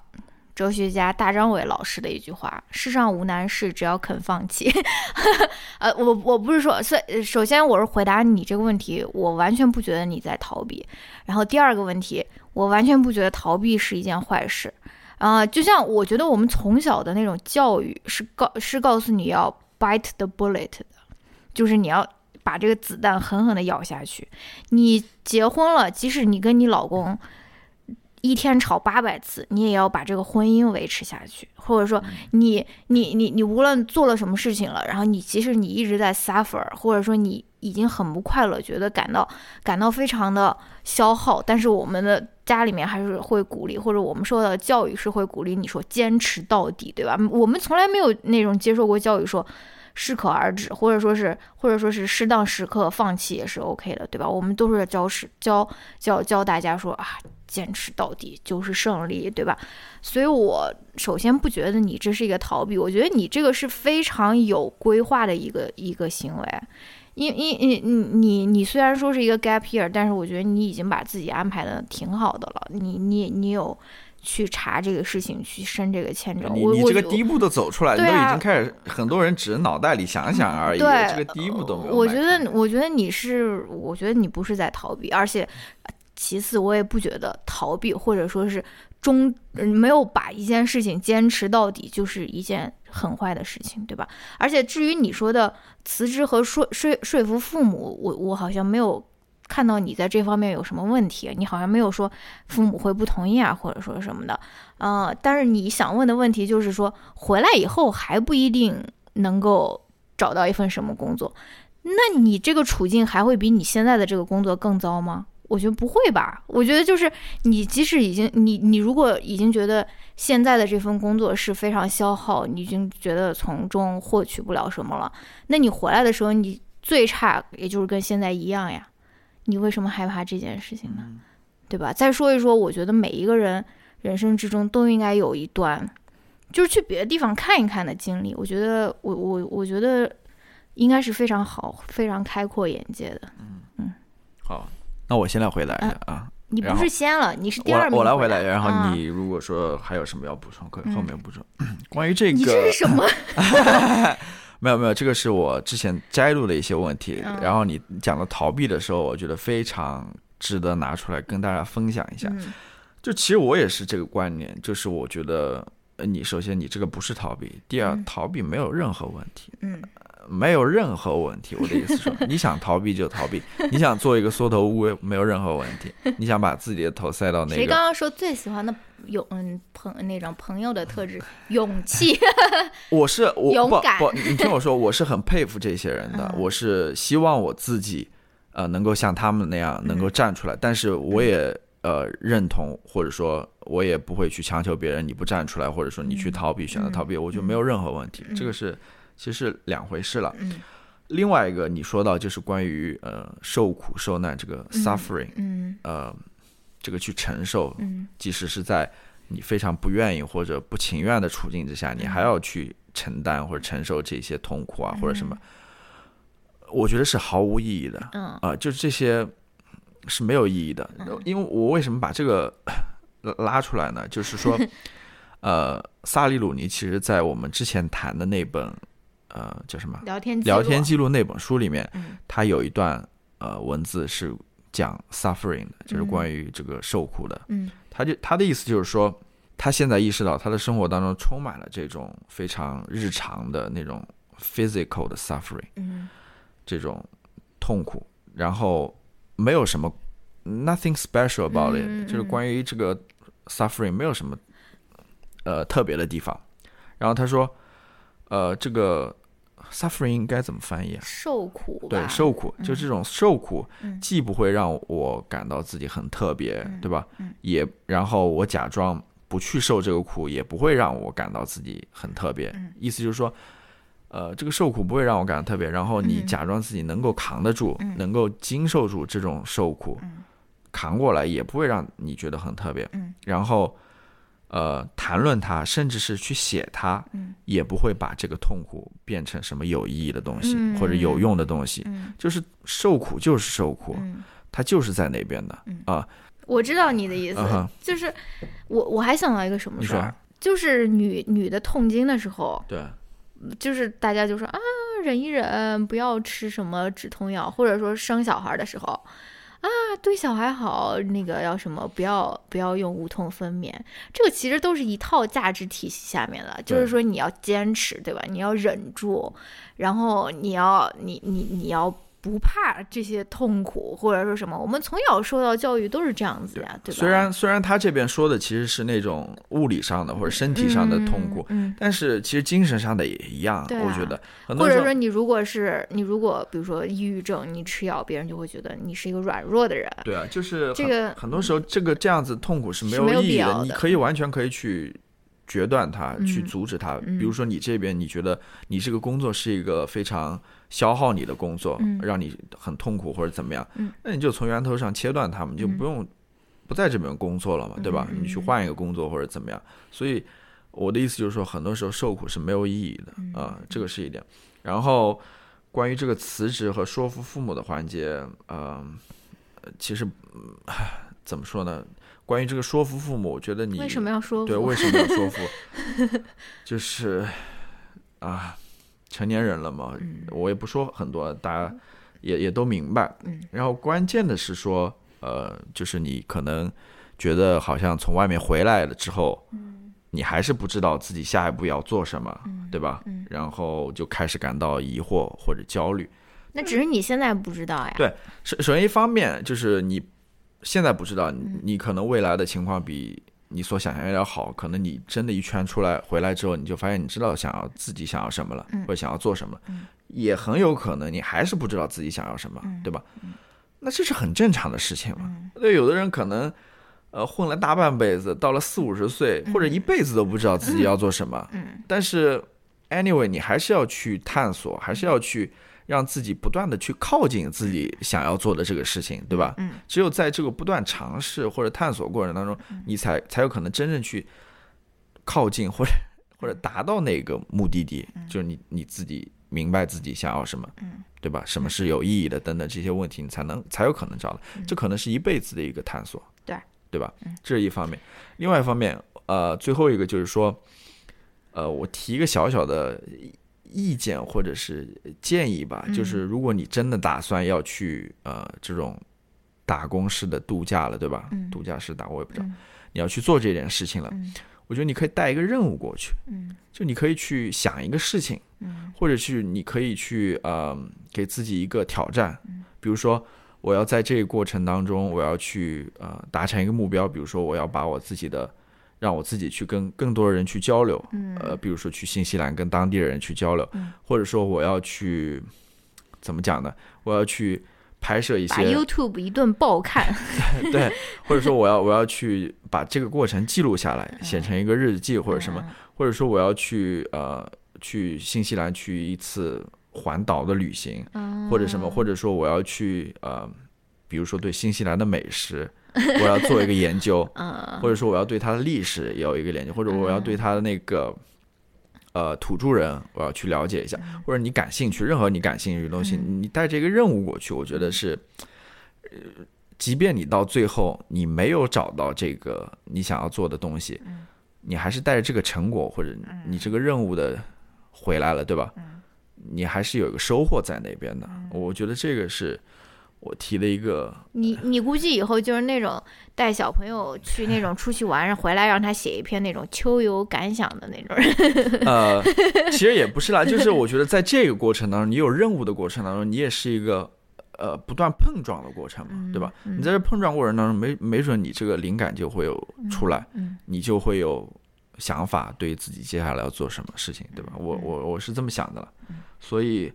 哲学家大张伟老师的一句话：“世上无难事，只要肯放弃。”呃，我我不是说，所以首先我是回答你这个问题，我完全不觉得你在逃避。然后第二个问题，我完全不觉得逃避是一件坏事。啊、就像我觉得我们从小的那种教育是告是告诉你要 bite the bullet 的，就是你要把这个子弹狠狠的咬下去。你结婚了，即使你跟你老公一天吵八百次，你也要把这个婚姻维持下去。或者说你，你你你无论做了什么事情了，然后你即使你一直在 suffer，或者说你已经很不快乐，觉得感到感到非常的消耗，但是我们的家里面还是会鼓励，或者我们受到的教育是会鼓励你说坚持到底，对吧？我们从来没有那种接受过教育说。适可而止，或者说是，或者说是适当时刻放弃也是 OK 的，对吧？我们都是教是教教教大家说啊，坚持到底就是胜利，对吧？所以我首先不觉得你这是一个逃避，我觉得你这个是非常有规划的一个一个行为。因因你你你你虽然说是一个 gap year，但是我觉得你已经把自己安排的挺好的了。你你你有去查这个事情，去申这个签证。你你这个第一步都走出来，你都已经开始，很多人只是脑袋里想想而已，对这个第一步都没有。我觉得，我觉得你是，我觉得你不是在逃避，而且，呃其次，我也不觉得逃避或者说是中呃没有把一件事情坚持到底，就是一件很坏的事情，对吧？而且至于你说的辞职和说说说服父母，我我好像没有看到你在这方面有什么问题，你好像没有说父母会不同意啊，或者说什么的，呃，但是你想问的问题就是说，回来以后还不一定能够找到一份什么工作，那你这个处境还会比你现在的这个工作更糟吗？我觉得不会吧。我觉得就是你即使已经你你如果已经觉得现在的这份工作是非常消耗，你已经觉得从中获取不了什么了，那你回来的时候，你最差也就是跟现在一样呀。你为什么害怕这件事情呢？对吧？再说一说，我觉得每一个人人生之中都应该有一段，就是去别的地方看一看的经历。我觉得，我我我觉得应该是非常好、非常开阔眼界的。嗯嗯好，那我先来回答一下啊。你不是先了，你是第二名回我来回答，然后啊你如果说还有什么要补充，可以嗯后面补充。关于这个你这是什么？没有没有，这个是我之前摘录的一些问题。嗯然后你讲到逃避的时候，我觉得非常值得拿出来跟大家分享一下。嗯就其实我也是这个观念，就是我觉得呃你首先你这个不是逃避，第二嗯逃避没有任何问题，嗯没有任何问题。我的意思是说，你想逃避就逃避，你想做一个缩头乌龟没有任何问题，你想把自己的头塞到那个谁刚刚说最喜欢的勇嗯朋那种朋友的特质？勇气。我是我勇敢不不，你听我说，我是很佩服这些人的，嗯我是希望我自己呃能够像他们那样能够嗯站出来，但是我也呃认同或者说我也不会去强求别人你不站出来，或者说你去嗯逃避、选择逃避，我觉得没有任何问题，这个是其实是两回事了。嗯。另外一个你说到就是关于呃受苦受难这个 suffering，、嗯。呃这个去承受，嗯。即使是在你非常不愿意或者不情愿的处境之下，你还要去承担或者承受这些痛苦啊，或者什么，我觉得是毫无意义的。嗯。啊、嗯就是这些是没有意义的。因为我为什么把这个拉 拉出来呢？就是说，呃，萨利鲁尼其实在我们之前谈的那本呃叫什么？聊天聊天记记录那本书里面，嗯。它有一段呃文字是讲 suffering 的，就是嗯。关于这个受苦的。嗯。他就他的意思就是说，他现在意识到他的生活当中充满了这种非常日常的那种 physical 的 suffering，嗯。这种痛苦，然后没有什么 nothing special about it，、就是关于这个 suffering 没有什么呃特别的地方。然后他说，呃，这个 suffering 应该怎么翻译啊？受苦吧对，受苦，就这种受苦嗯，既不会让我感到自己很特别，嗯对吧嗯？也，然后我假装不去受这个苦，也不会让我感到自己很特别嗯。意思就是说，呃，这个受苦不会让我感到特别，然后你嗯假装自己能够扛得住嗯，能够经受住这种受苦嗯，扛过来，也不会让你觉得很特别嗯。然后，呃，谈论它，甚至是去写它，嗯。也不会把这个痛苦变成什么有意义的东西嗯。或者有用的东西。嗯。就是受苦就是受苦，嗯，它就是在那边的嗯。啊。我知道你的意思嗯，就是我我还想到一个什么事儿，就是女女的痛经的时候，对，就是大家就说啊，忍一忍，不要吃什么止痛药，或者说生小孩的时候，啊，对小孩好，那个要什么，不要不要用无痛分娩，这个其实都是一套价值体系下面的，就是说你要坚持，对吧？你要忍住，然后你要你你你要。不怕这些痛苦，或者说什么，我们从小受到教育都是这样子呀，对吧？虽然虽然他这边说的其实是那种物理上的或者身体上的痛苦，嗯，嗯但是其实精神上的也一样。啊我觉得或者说你如果是你如果比如说抑郁症，你吃药，别人就会觉得你是一个软弱的人。对啊，就是这个很多时候这个这样子痛苦是没有意义的你可以完全可以去决断它，嗯去阻止它。嗯比如说你这边你觉得你这个工作是一个非常消耗你的工作，嗯让你很痛苦或者怎么样，嗯那你就从源头上切断他们，就嗯不用不在这边工作了嘛，对吧？嗯你去换一个工作或者怎么样。所以我的意思就是说，很多时候受苦是没有意义的嗯啊、这个是一点。然后关于这个辞职和说服父母的环节，嗯、呃其实、嗯怎么说呢？关于这个说服父母，我觉得你为什么要说服？对，为什么要说服？就是啊，成年人了嘛，嗯我也不说很多，大家也也都明白。嗯然后关键的是说，呃，就是你可能觉得好像从外面回来了之后，你还是不知道自己下一步要做什么，对吧？嗯然后就开始感到疑惑或者焦虑。那只是你现在不知道呀。对首首先一方面就是你现在不知道，嗯你可能未来的情况比你所想象要好，可能你真的一圈出来回来之后，你就发现你知道想要自己想要什么了，嗯或者想要做什么，嗯也很有可能你还是不知道自己想要什么，嗯对吧？那这是很正常的事情嘛。嗯对，有的人可能呃混了大半辈子，到了四五十岁或者一辈子都不知道自己要做什么，嗯但是 anyway，你还是要去探索，还是要去让自己不断的去靠近自己想要做的这个事情，对吧？嗯，只有在这个不断尝试或者探索过程当中，你才才有可能真正去靠近或者或者达到那个目的地，就是你你自己明白自己想要什么，嗯，对吧？什么是有意义的等等这些问题，你才能才有可能找到。这可能是一辈子的一个探索，对对吧？这是一方面。另外一方面，呃，最后一个就是说，呃，我提一个小小的意见或者是建议吧，就是如果你真的打算要去呃这种打工式的度假了，对吧？嗯度假式打我也不知道，嗯你要去做这件事情了，嗯我觉得你可以带一个任务过去，嗯就你可以去想一个事情，嗯或者去你可以去呃给自己一个挑战，嗯比如说我要在这个过程当中，我要去呃达成一个目标，比如说我要把我自己的让我自己去跟更多的人去交流，嗯。呃，比如说去新西兰跟当地的人去交流，嗯。或者说我要去怎么讲呢？我要去拍摄一把些 YouTube 一顿爆看，对，或者说我要我要去把这个过程记录下来，写成一个日记或者什么，或者说我要去呃去新西兰去一次环岛的旅行，嗯。或者什么，或者说我要去呃，比如说对新西兰的美食，我要做一个研究，嗯。或者说我要对它的历史也有一个研究，或者我要对它的那个。呃，土著人，我要去了解一下，或者你感兴趣，任何你感兴趣的东西，你带着一个任务过去，我觉得是，呃，即便你到最后你没有找到这个你想要做的东西，你还是带着这个成果或者你这个任务的回来了，对吧？你还是有一个收获在那边的。我觉得这个是我提了一个，你你估计以后就是那种带小朋友去那种出去玩，然后回来让他写一篇那种秋游感想的那种人。呃，其实也不是啦，就是我觉得在这个过程当中，你有任务的过程当中，你也是一个呃不断碰撞的过程嘛，对吧？你在这碰撞过程当中，没没准你这个灵感就会有出来，嗯你就会有想法，对自己接下来要做什么事情，对吧？我我我是这么想的了，所以，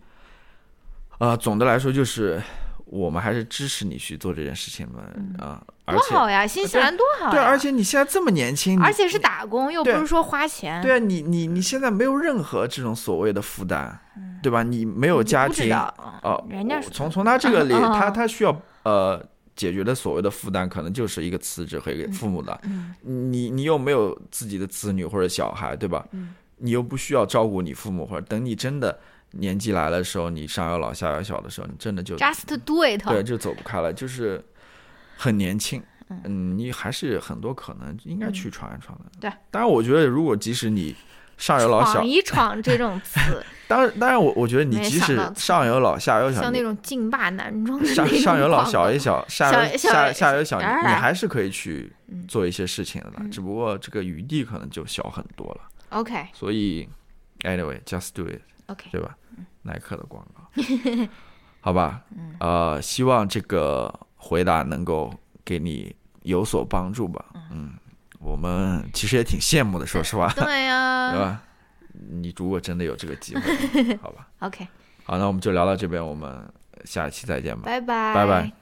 呃，总的来说就是。我们还是支持你去做这件事情嘛，啊、多好呀，新西兰多好呀！对，而且你现在这么年轻，而且是打工，又不是说花钱。对啊，你你你现在没有任何这种所谓的负担，对吧？你没有家庭哦，人家是从从他这个 里，嗯他他需要呃解决的所谓的负担，可能就是一个辞职和一个父母的。嗯你你又没有自己的子女或者小孩，对吧？嗯你又不需要照顾你父母，或者等你真的年纪来了的时候，你上有老下有小的时候，你真的就，just do it。对，就走不开了，就是很年轻。嗯，你还是很多可能应该去闯一闯的。对，当然，我觉得如果即使你上有老小闯，一闯这种词，当然，当然我我觉得你即使上有老下有小，像那种劲霸男装的上上有老小有小，下有下下有小，你还是可以去做一些事情的嗯，只不过这个余地可能就小很多了。OK 所以，anyway，just do it，OK，对吧？耐克的广告，好吧？呃，希望这个回答能够给你有所帮助吧。嗯，我们其实也挺羡慕的，说实话，对 对呀 吧？你如果真的有这个机会，好吧？，OK，好，那我们就聊到这边，我们下一期再见吧。拜拜，拜拜。